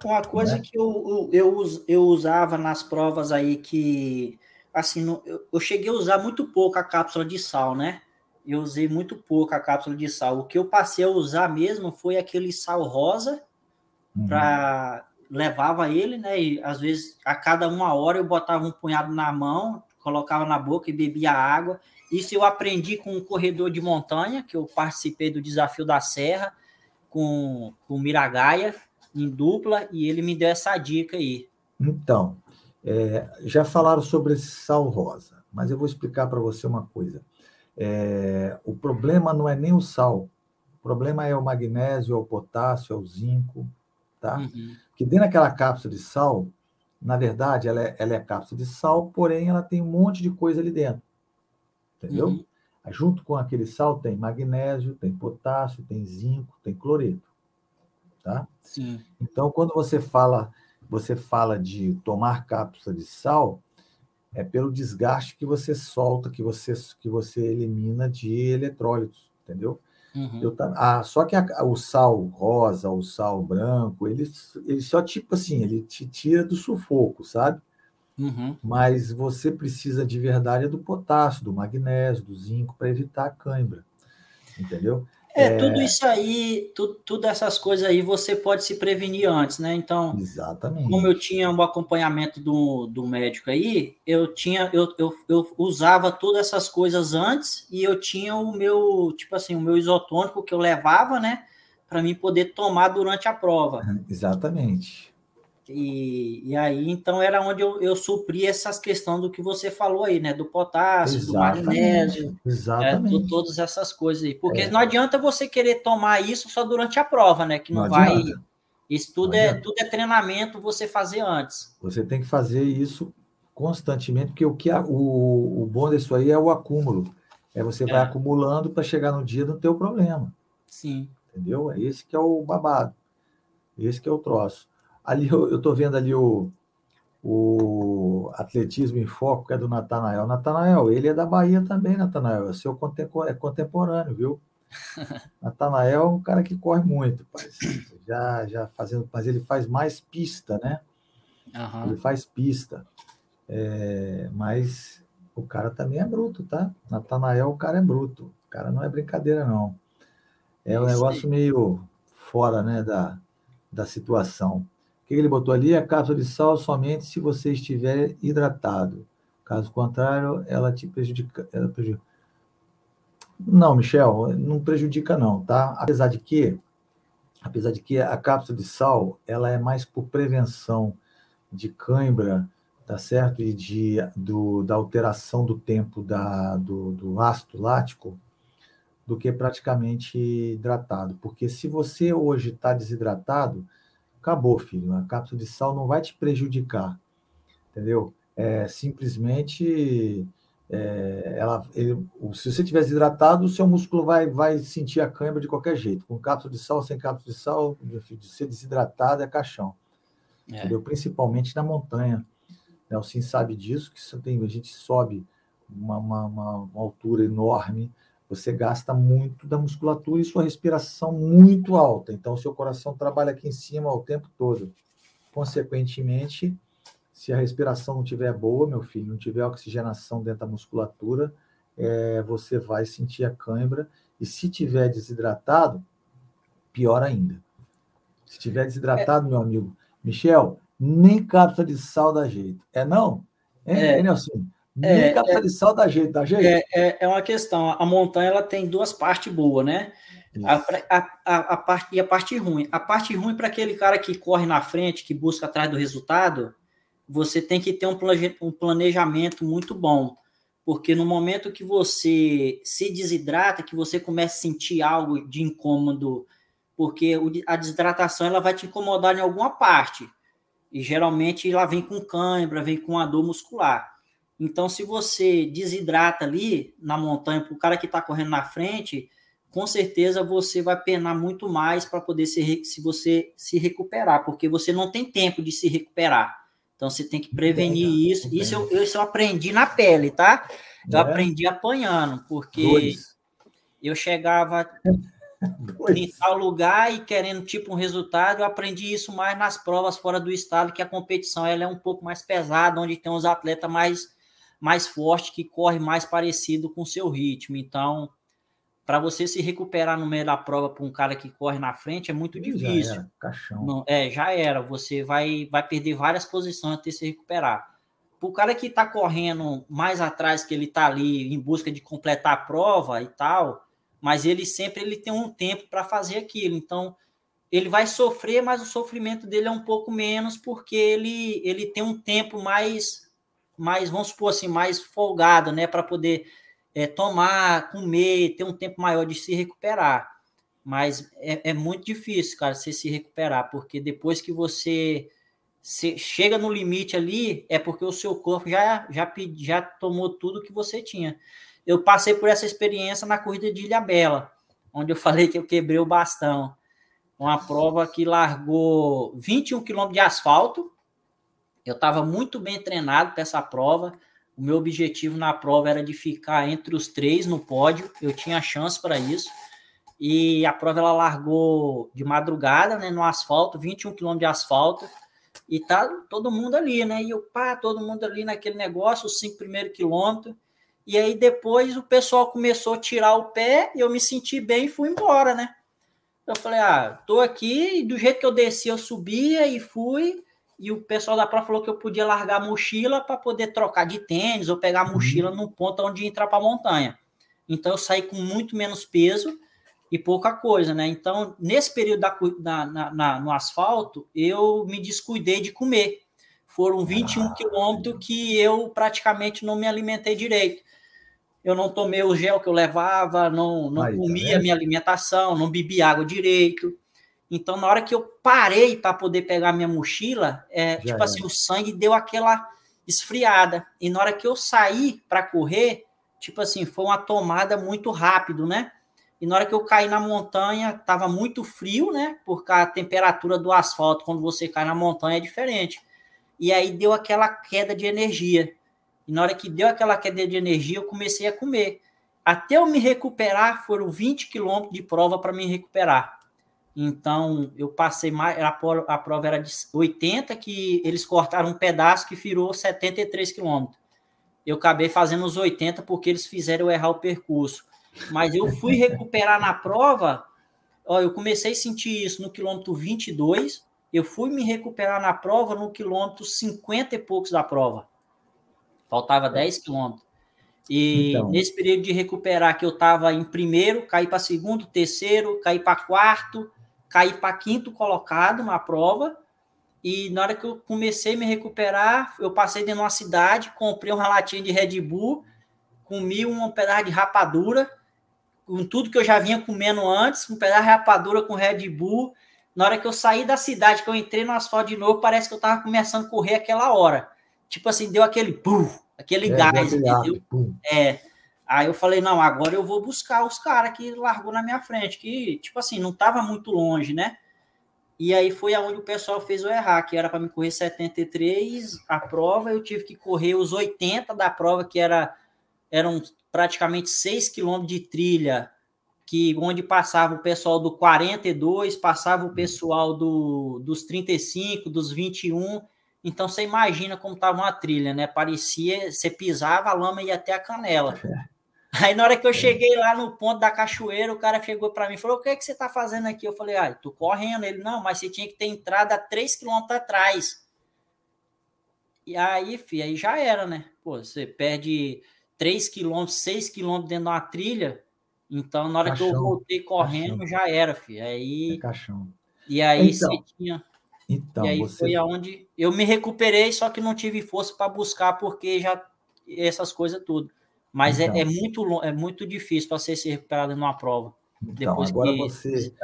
Uma coisa né? que eu, eu, eu usava nas provas aí que, assim, eu, cheguei a usar muito pouco a cápsula de sal, né? Eu usei muito pouco a cápsula de sal. O que eu passei a usar mesmo foi aquele sal rosa, uhum. para levava ele, né? E às vezes a cada uma hora eu botava um punhado na mão, colocava na boca e bebia água. Isso eu aprendi com um corredor de montanha, que eu participei do desafio da Serra com o Miragaia em dupla, e ele me deu essa dica aí. Então, é, já falaram sobre sal rosa, mas eu vou explicar para você uma coisa. É, o problema não é nem o sal, o problema é o magnésio, é o potássio, é o zinco, tá? Uhum. Que dentro daquela cápsula de sal, na verdade, ela é, ela é cápsula de sal, porém ela tem um monte de coisa ali dentro, entendeu? Uhum. Junto com aquele sal tem magnésio, tem potássio, tem zinco, tem cloreto, tá? Sim. Então, quando você fala, você fala de tomar cápsula de sal, é pelo desgaste que você solta, que você, que você elimina de eletrólitos, entendeu? Uhum. Eu, ah, só que a, o sal rosa, o sal branco, ele, ele só tipo assim, ele te tira do sufoco, sabe? Uhum. Mas você precisa de verdade do potássio, do magnésio, do zinco para evitar a cãibra, entendeu? É, é, tudo isso aí, tudo, tudo essas coisas aí você pode se prevenir antes, né? Então, Exatamente. como eu tinha um acompanhamento do, do médico aí, eu tinha, eu, eu, eu usava todas essas coisas antes e eu tinha o meu, tipo assim, o meu isotônico que eu levava, né? Para mim poder tomar durante a prova. Exatamente. E, e aí, então, era onde eu, eu supri essas questões do que você falou aí, né? Do potássio, Exatamente. do magnésio, Exatamente. É, todas essas coisas aí. Porque é. não adianta você querer tomar isso só durante a prova, né? Que não, não vai. Adianta. Isso tudo é, tudo é treinamento você fazer antes. Você tem que fazer isso constantemente, porque o que a, o, o bom disso aí é o acúmulo. É você vai é. acumulando para chegar no dia não ter o problema. Sim. Entendeu? É esse que é o babado. Esse que é o troço. Ali eu estou vendo ali o, o Atletismo em Foco, que é do Natanael. Natanael, ele é da Bahia também, Natanael. É seu é contemporâneo, viu? Natanael é um cara que corre muito. Já, já fazendo, mas ele faz mais pista, né? Uhum. Ele faz pista. É, mas o cara também é bruto, tá? Natanael, o cara é bruto. O cara não é brincadeira, não. É um negócio meio fora, né, da, da situação que ele botou ali? A cápsula de sal somente se você estiver hidratado. Caso contrário, ela te prejudica. Ela prejudica. Não, Michel, não prejudica não, tá? Apesar de que, apesar de que a cápsula de sal, ela é mais por prevenção de cãibra, tá certo? E de, do, da alteração do tempo da, do, do ácido lático, do que praticamente hidratado. Porque se você hoje está desidratado, acabou, filho. A cápsula de sal não vai te prejudicar, entendeu? É, simplesmente, é, ela, ele, se você estiver desidratado, o seu músculo vai, vai sentir a cãibra de qualquer jeito. Com cápsula de sal, sem cápsula de sal, de ser desidratado é caixão. É. Entendeu? Principalmente na montanha. Nelson sabe disso, que tem, a gente sobe uma, uma, uma altura enorme, você gasta muito da musculatura e sua respiração muito alta. Então, seu coração trabalha aqui em cima o tempo todo. Consequentemente, se a respiração não tiver boa, meu filho, não tiver oxigenação dentro da musculatura, é, você vai sentir a cãibra. E se tiver desidratado, pior ainda. Se tiver desidratado, é. meu amigo, Michel, nem cápsula de sal dá jeito. É não? É, é. Nelson? É, é, dá jeito, dá jeito. É, é, é, uma questão. A montanha ela tem duas partes boas, né? A, a, a, a, parte, e a parte ruim. A parte ruim para aquele cara que corre na frente, que busca atrás do resultado, você tem que ter um, um planejamento muito bom. Porque no momento que você se desidrata, que você começa a sentir algo de incômodo, porque a desidratação ela vai te incomodar em alguma parte. E geralmente ela vem com cãibra, vem com a dor muscular. Então, se você desidrata ali na montanha para o cara que está correndo na frente, com certeza você vai penar muito mais para poder se, se você se recuperar, porque você não tem tempo de se recuperar. Então você tem que prevenir isso. Isso eu, isso eu aprendi na pele, tá? Eu é. aprendi apanhando, porque Dois. eu chegava Dois. em tal lugar e querendo tipo um resultado, eu aprendi isso mais nas provas fora do estado, que a competição ela é um pouco mais pesada, onde tem os atletas mais mais forte, que corre mais parecido com o seu ritmo. Então, para você se recuperar no meio da prova para um cara que corre na frente é muito difícil. Já era, caixão. Não, é, já era. Você vai, vai perder várias posições até se recuperar. Para o cara que está correndo mais atrás, que ele está ali em busca de completar a prova e tal, mas ele sempre ele tem um tempo para fazer aquilo. Então, ele vai sofrer, mas o sofrimento dele é um pouco menos, porque ele, ele tem um tempo mais, mais, vamos supor assim, mais folgado, né? Para poder é, tomar, comer, ter um tempo maior de se recuperar. Mas é, é, muito difícil, cara, você se recuperar, porque depois que você, chega no limite ali, é porque o seu corpo já, já, já tomou tudo que você tinha. Eu passei por essa experiência na corrida de Ilha Bela, onde eu falei que eu quebrei o bastão. Uma prova que largou 21 quilômetros de asfalto. Eu estava muito bem treinado para essa prova o meu objetivo na prova era de ficar entre os três no pódio, eu tinha chance para isso. E a prova ela largou de madrugada, né, no asfalto, 21 km de asfalto, e tá todo mundo ali, né? E eu, pá, todo mundo ali naquele negócio, os cinco primeiros quilômetros. E aí depois o pessoal começou a tirar o pé, eu me senti bem e fui embora, né? Eu falei, ah, tô aqui, e do jeito que eu desci, eu subia e fui e o pessoal da prova falou que eu podia largar a mochila para poder trocar de tênis ou pegar a uhum. mochila uhum. no ponto onde entrar para a montanha. Então eu saí com muito menos peso e pouca coisa, né? Então, nesse período da, na, na, no asfalto, eu me descuidei de comer. Foram 21 ah, quilômetros que eu praticamente não me alimentei direito. Eu não tomei o gel que eu levava, não, não Aí, comi tá a minha alimentação, não bebi água direito. Então, na hora que eu parei para poder pegar minha mochila, é, tipo assim, o sangue deu aquela esfriada. E na hora que eu saí para correr, tipo assim, foi uma tomada muito rápido, né? E na hora que eu caí na montanha, tava muito frio, né? Porque a temperatura do asfalto quando você cai na montanha é diferente. E aí deu aquela queda de energia. E na hora que deu aquela queda de energia, eu comecei a comer. Até eu me recuperar, foram 20 quilômetros de prova para me recuperar. Então, eu passei mais. A, prova era de 80, que eles cortaram um pedaço que virou 73 quilômetros. Eu acabei fazendo os 80 porque eles fizeram eu errar o percurso. Mas eu fui recuperar na prova. Ó, eu comecei a sentir isso no quilômetro 22. Eu fui me recuperar na prova no quilômetro 50 e poucos da prova. Faltava 10 quilômetros. E então. nesse período de recuperar, que eu estava em primeiro, caí para segundo, terceiro, caí para quarto, caí para quinto colocado na prova. E na hora que eu comecei a me recuperar, eu passei dentro de uma cidade, comprei um relatinho de Red Bull, comi um pedaço de rapadura, com tudo que eu já vinha comendo antes, um pedaço de rapadura com Red Bull. Na hora que eu saí da cidade, que eu entrei no asfalto de novo, parece que eu estava começando a correr aquela hora. Tipo assim, deu aquele puff, aquele é, gás, entendeu? É. Aí eu falei, não, agora eu vou buscar os caras que largou na minha frente, que, tipo assim, não estava muito longe, né? E aí foi aonde o pessoal fez o errar, que era para me correr 73 a prova, eu tive que correr os 80 da prova, que era eram praticamente 6 quilômetros de trilha, que onde passava o pessoal do 42, passava o pessoal do, dos 35, dos 21. Então você imagina como estava uma trilha, né? Parecia, você pisava, a lama ia até a canela. É. Aí na hora que eu é. cheguei lá no ponto da cachoeira, o cara chegou para mim e falou: O que é que você está fazendo aqui? Eu falei: Ah, tô correndo. Ele, não, mas você tinha que ter entrado a 3 quilômetros atrás. E aí, fi, aí já era, né? Pô, você perde 3 quilômetros, 6 quilômetros dentro de uma trilha. Então, na hora caixão, que eu voltei correndo, caixão. já era, fi. Aí. É caixão. E aí então, você tinha. Então, e aí você... foi aonde eu me recuperei, só que não tive força para buscar, porque já essas coisas tudo. Mas é, então, é, é, muito, é muito difícil para você se recuperar numa prova. Então, depois agora que você.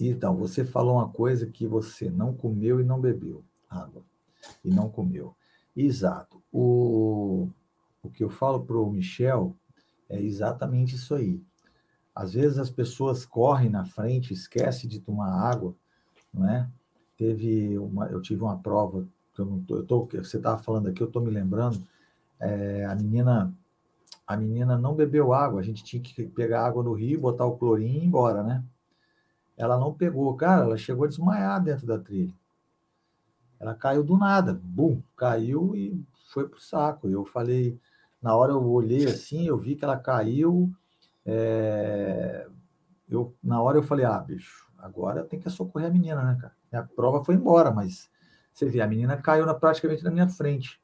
Então, você falou uma coisa que você não comeu e não bebeu água. E não comeu. Exato. O, o que eu falo para o Michel é exatamente isso aí. Às vezes as pessoas correm na frente, esquecem de tomar água, não é? Teve uma, eu tive uma prova, que eu não tô, eu tô, você estava falando aqui, eu estou me lembrando, é, a menina a menina não bebeu água, a gente tinha que pegar água no rio, botar o clorinho e ir embora, né? Ela não pegou, cara, ela chegou a desmaiar dentro da trilha. Ela caiu do nada, bum, caiu e foi pro saco. Eu falei, na hora eu olhei assim, eu vi que ela caiu, é, eu, na hora eu falei, ah, bicho, agora tem que socorrer a menina, né, cara? A prova foi embora, mas você vê, a menina caiu na, praticamente na minha frente.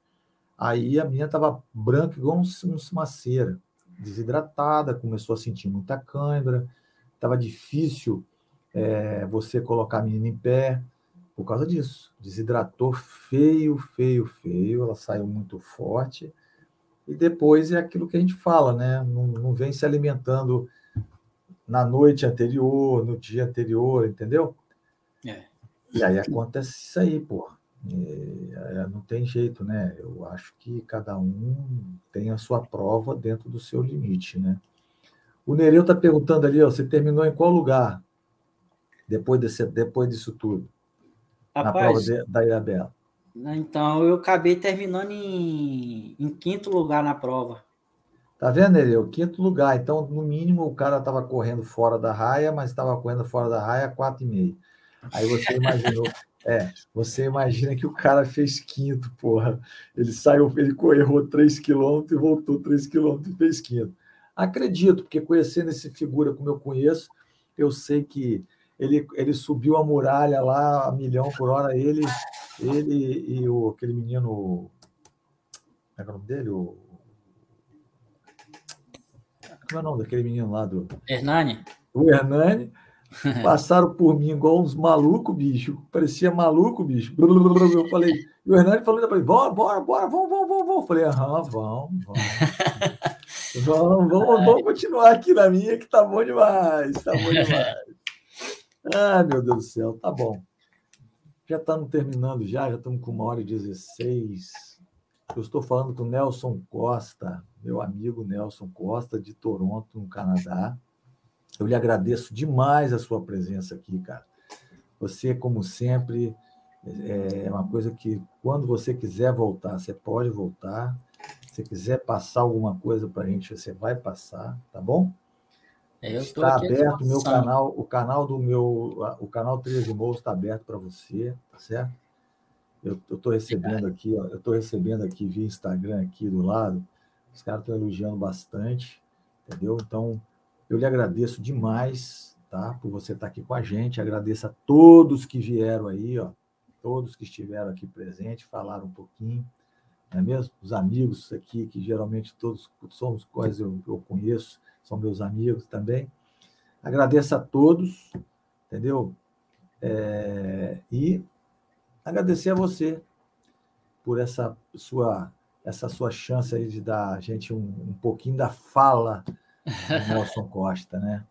Aí a menina estava branca, igual uma cera, desidratada, começou a sentir muita cãibra, estava difícil é, você colocar a menina em pé por causa disso. Desidratou feio, feio, feio, ela saiu muito forte. E depois é aquilo que a gente fala, né? Não, não vem se alimentando na noite anterior, no dia anterior, entendeu? É. E aí acontece isso aí, pô. É, não tem jeito, né? Eu acho que cada um tem a sua prova dentro do seu limite, né? O Nereu está perguntando ali, ó, você terminou em qual lugar depois, desse, depois disso tudo? Rapaz, na prova de, da Ilha Bela. Então, eu acabei terminando em, em quinto lugar na prova. Tá vendo, Nereu? Quinto lugar. Então, no mínimo, o cara estava correndo fora da raia, mas estava correndo fora da raia quatro e meio. Aí você imaginou. É, você imagina que o cara fez quinto, porra. Ele saiu, ele errou 3 quilômetros e voltou 3 quilômetros e fez quinto. Acredito, porque conhecendo esse figura como eu conheço, eu sei que ele, ele subiu a muralha lá a milhão por hora, ele, ele e o, aquele menino. Como é, é o nome dele? O, como é o nome daquele menino lá do. Hernani? O Hernani Passaram por mim igual uns malucos, bicho. Parecia maluco, bicho. Eu falei, e o Hernani falou ainda bora, bora, bora, vamos, vamos, vamos, vamos. Eu falei, aham, vamos, vamos. Vamos, vamos, vamos continuar aqui na minha, que tá bom demais, tá bom demais. Ai, meu Deus do céu, tá bom. Já estamos terminando já, já estamos com uma hora e dezesseis. Eu estou falando com o Nelson Costa, meu amigo Nelson Costa, de Toronto, no Canadá. Eu lhe agradeço demais a sua presença aqui, cara. Você, como sempre, é uma coisa que, quando você quiser voltar, você pode voltar. Se quiser passar alguma coisa para a gente, você vai passar, tá bom? É, está aberto o meu canal, o canal do meu, o canal de Morro está aberto para você, tá certo? Eu estou recebendo aqui, ó, eu estou recebendo aqui via Instagram aqui do lado, os caras estão elogiando bastante, entendeu? Então, eu lhe agradeço demais, tá? Por você estar aqui com a gente. Agradeço a todos que vieram aí, ó. Todos que estiveram aqui presentes, falaram um pouquinho, não é mesmo? Os amigos aqui, que geralmente todos somos quais eu, eu conheço, são meus amigos também. Agradeço a todos, entendeu? É, e agradecer a você por essa sua essa sua chance aí de dar a gente um, um pouquinho da fala Nelson Costa, né?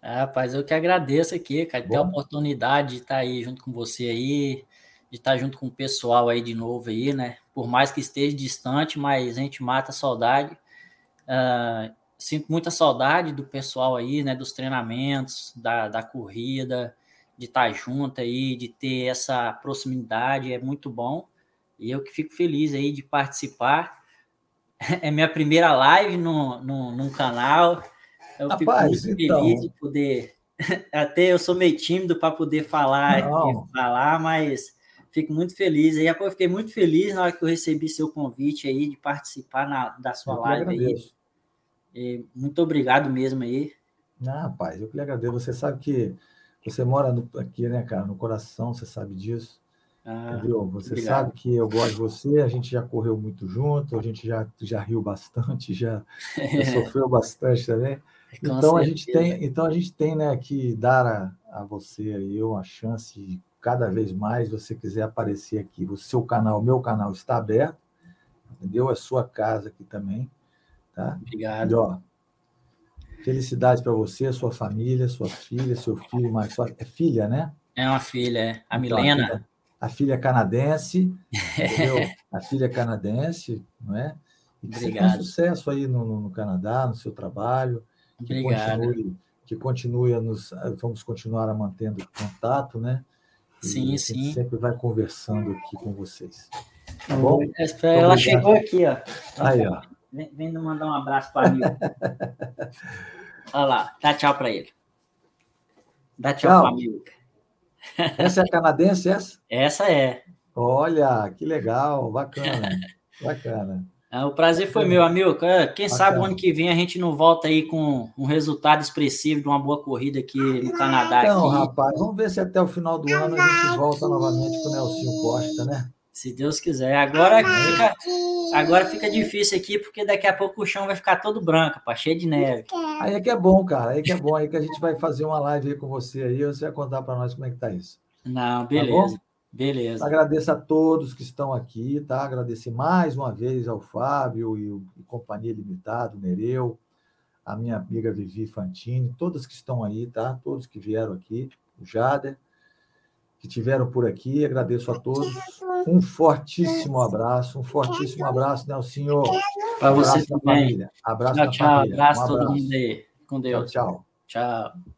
Ah, rapaz, eu que agradeço aqui, cara, ter a oportunidade de estar aí junto com você aí, de estar junto com o pessoal aí de novo aí, né? Por mais que esteja distante, mas a gente mata a saudade. Uh, sinto muita saudade do pessoal aí, né? Dos treinamentos, da, da corrida, de estar junto aí, de ter essa proximidade, é muito bom. E eu que fico feliz aí de participar é minha primeira live no, no, num canal. Eu Rapaz, fico muito então... feliz de poder. Até eu sou meio tímido para poder falar e falar, mas fico muito feliz. Aí eu fiquei muito feliz na hora que eu recebi seu convite aí de participar na, da sua eu live aí. E muito obrigado mesmo aí. Ah, rapaz, eu que lhe agradeço. Você sabe que você mora no, aqui, né, cara, no coração, você sabe disso. Ah, entendeu? Você obrigado. sabe que eu gosto de você, a gente já correu muito junto, a gente já, já riu bastante, já, já sofreu bastante também. então a gente tem, então a gente tem, né, que dar a, a você aí uma chance de cada vez mais você quiser aparecer aqui. O seu canal, o meu canal está aberto, entendeu? É sua casa aqui também, tá? Obrigado. E, ó, felicidades para você, sua família, sua filha, seu filho, mais sua é filha, né? É uma filha, é. A então, Milena a filha canadense, entendeu? a filha canadense, não é? E que Obrigado. você tenha sucesso aí no, no, Canadá, no seu trabalho, que Obrigado. continue, que continue a nos, vamos continuar a mantendo contato, né? E sim, sim. sempre vai conversando aqui com vocês. Tá bom? Ela chegou aqui, ó. Aí, ó. Vem, vem mandar um abraço para mim. Olha lá, dá tchau para ele. Dá tchau, tchau. para mim. Essa é a canadense, essa? Essa é. Olha, que legal, bacana, bacana. É, o prazer foi meu, amigo. Quem Bacana. sabe o ano que vem a gente não volta aí com um resultado expressivo de uma boa corrida aqui no Canadá. Não, aqui. rapaz, vamos ver se até o final do ano a gente volta novamente com o Nelson Costa, né? Se Deus quiser. Agora fica, agora fica difícil aqui, porque daqui a pouco o chão vai ficar todo branco, pá, cheio de neve. Aí é que é bom, cara. Aí que é bom. Aí que a gente vai fazer uma live aí com você aí. Você vai contar para nós como é que tá isso. Não, tá beleza. Tá Beleza. Agradeço a todos que estão aqui, tá? Agradecer mais uma vez ao Fábio e o e Companhia Limitada, o Nereu, a minha amiga Vivi Fantini, todas que estão aí, tá? Todos que vieram aqui, o Jader, que tiveram por aqui, agradeço a todos. Um fortíssimo abraço, um fortíssimo abraço, Nelsinho. Para você também. Família. Abraço tchau, tchau, família. Abraço, um abraço todo mundo aí. Com Deus. Tchau, tchau. Tchau.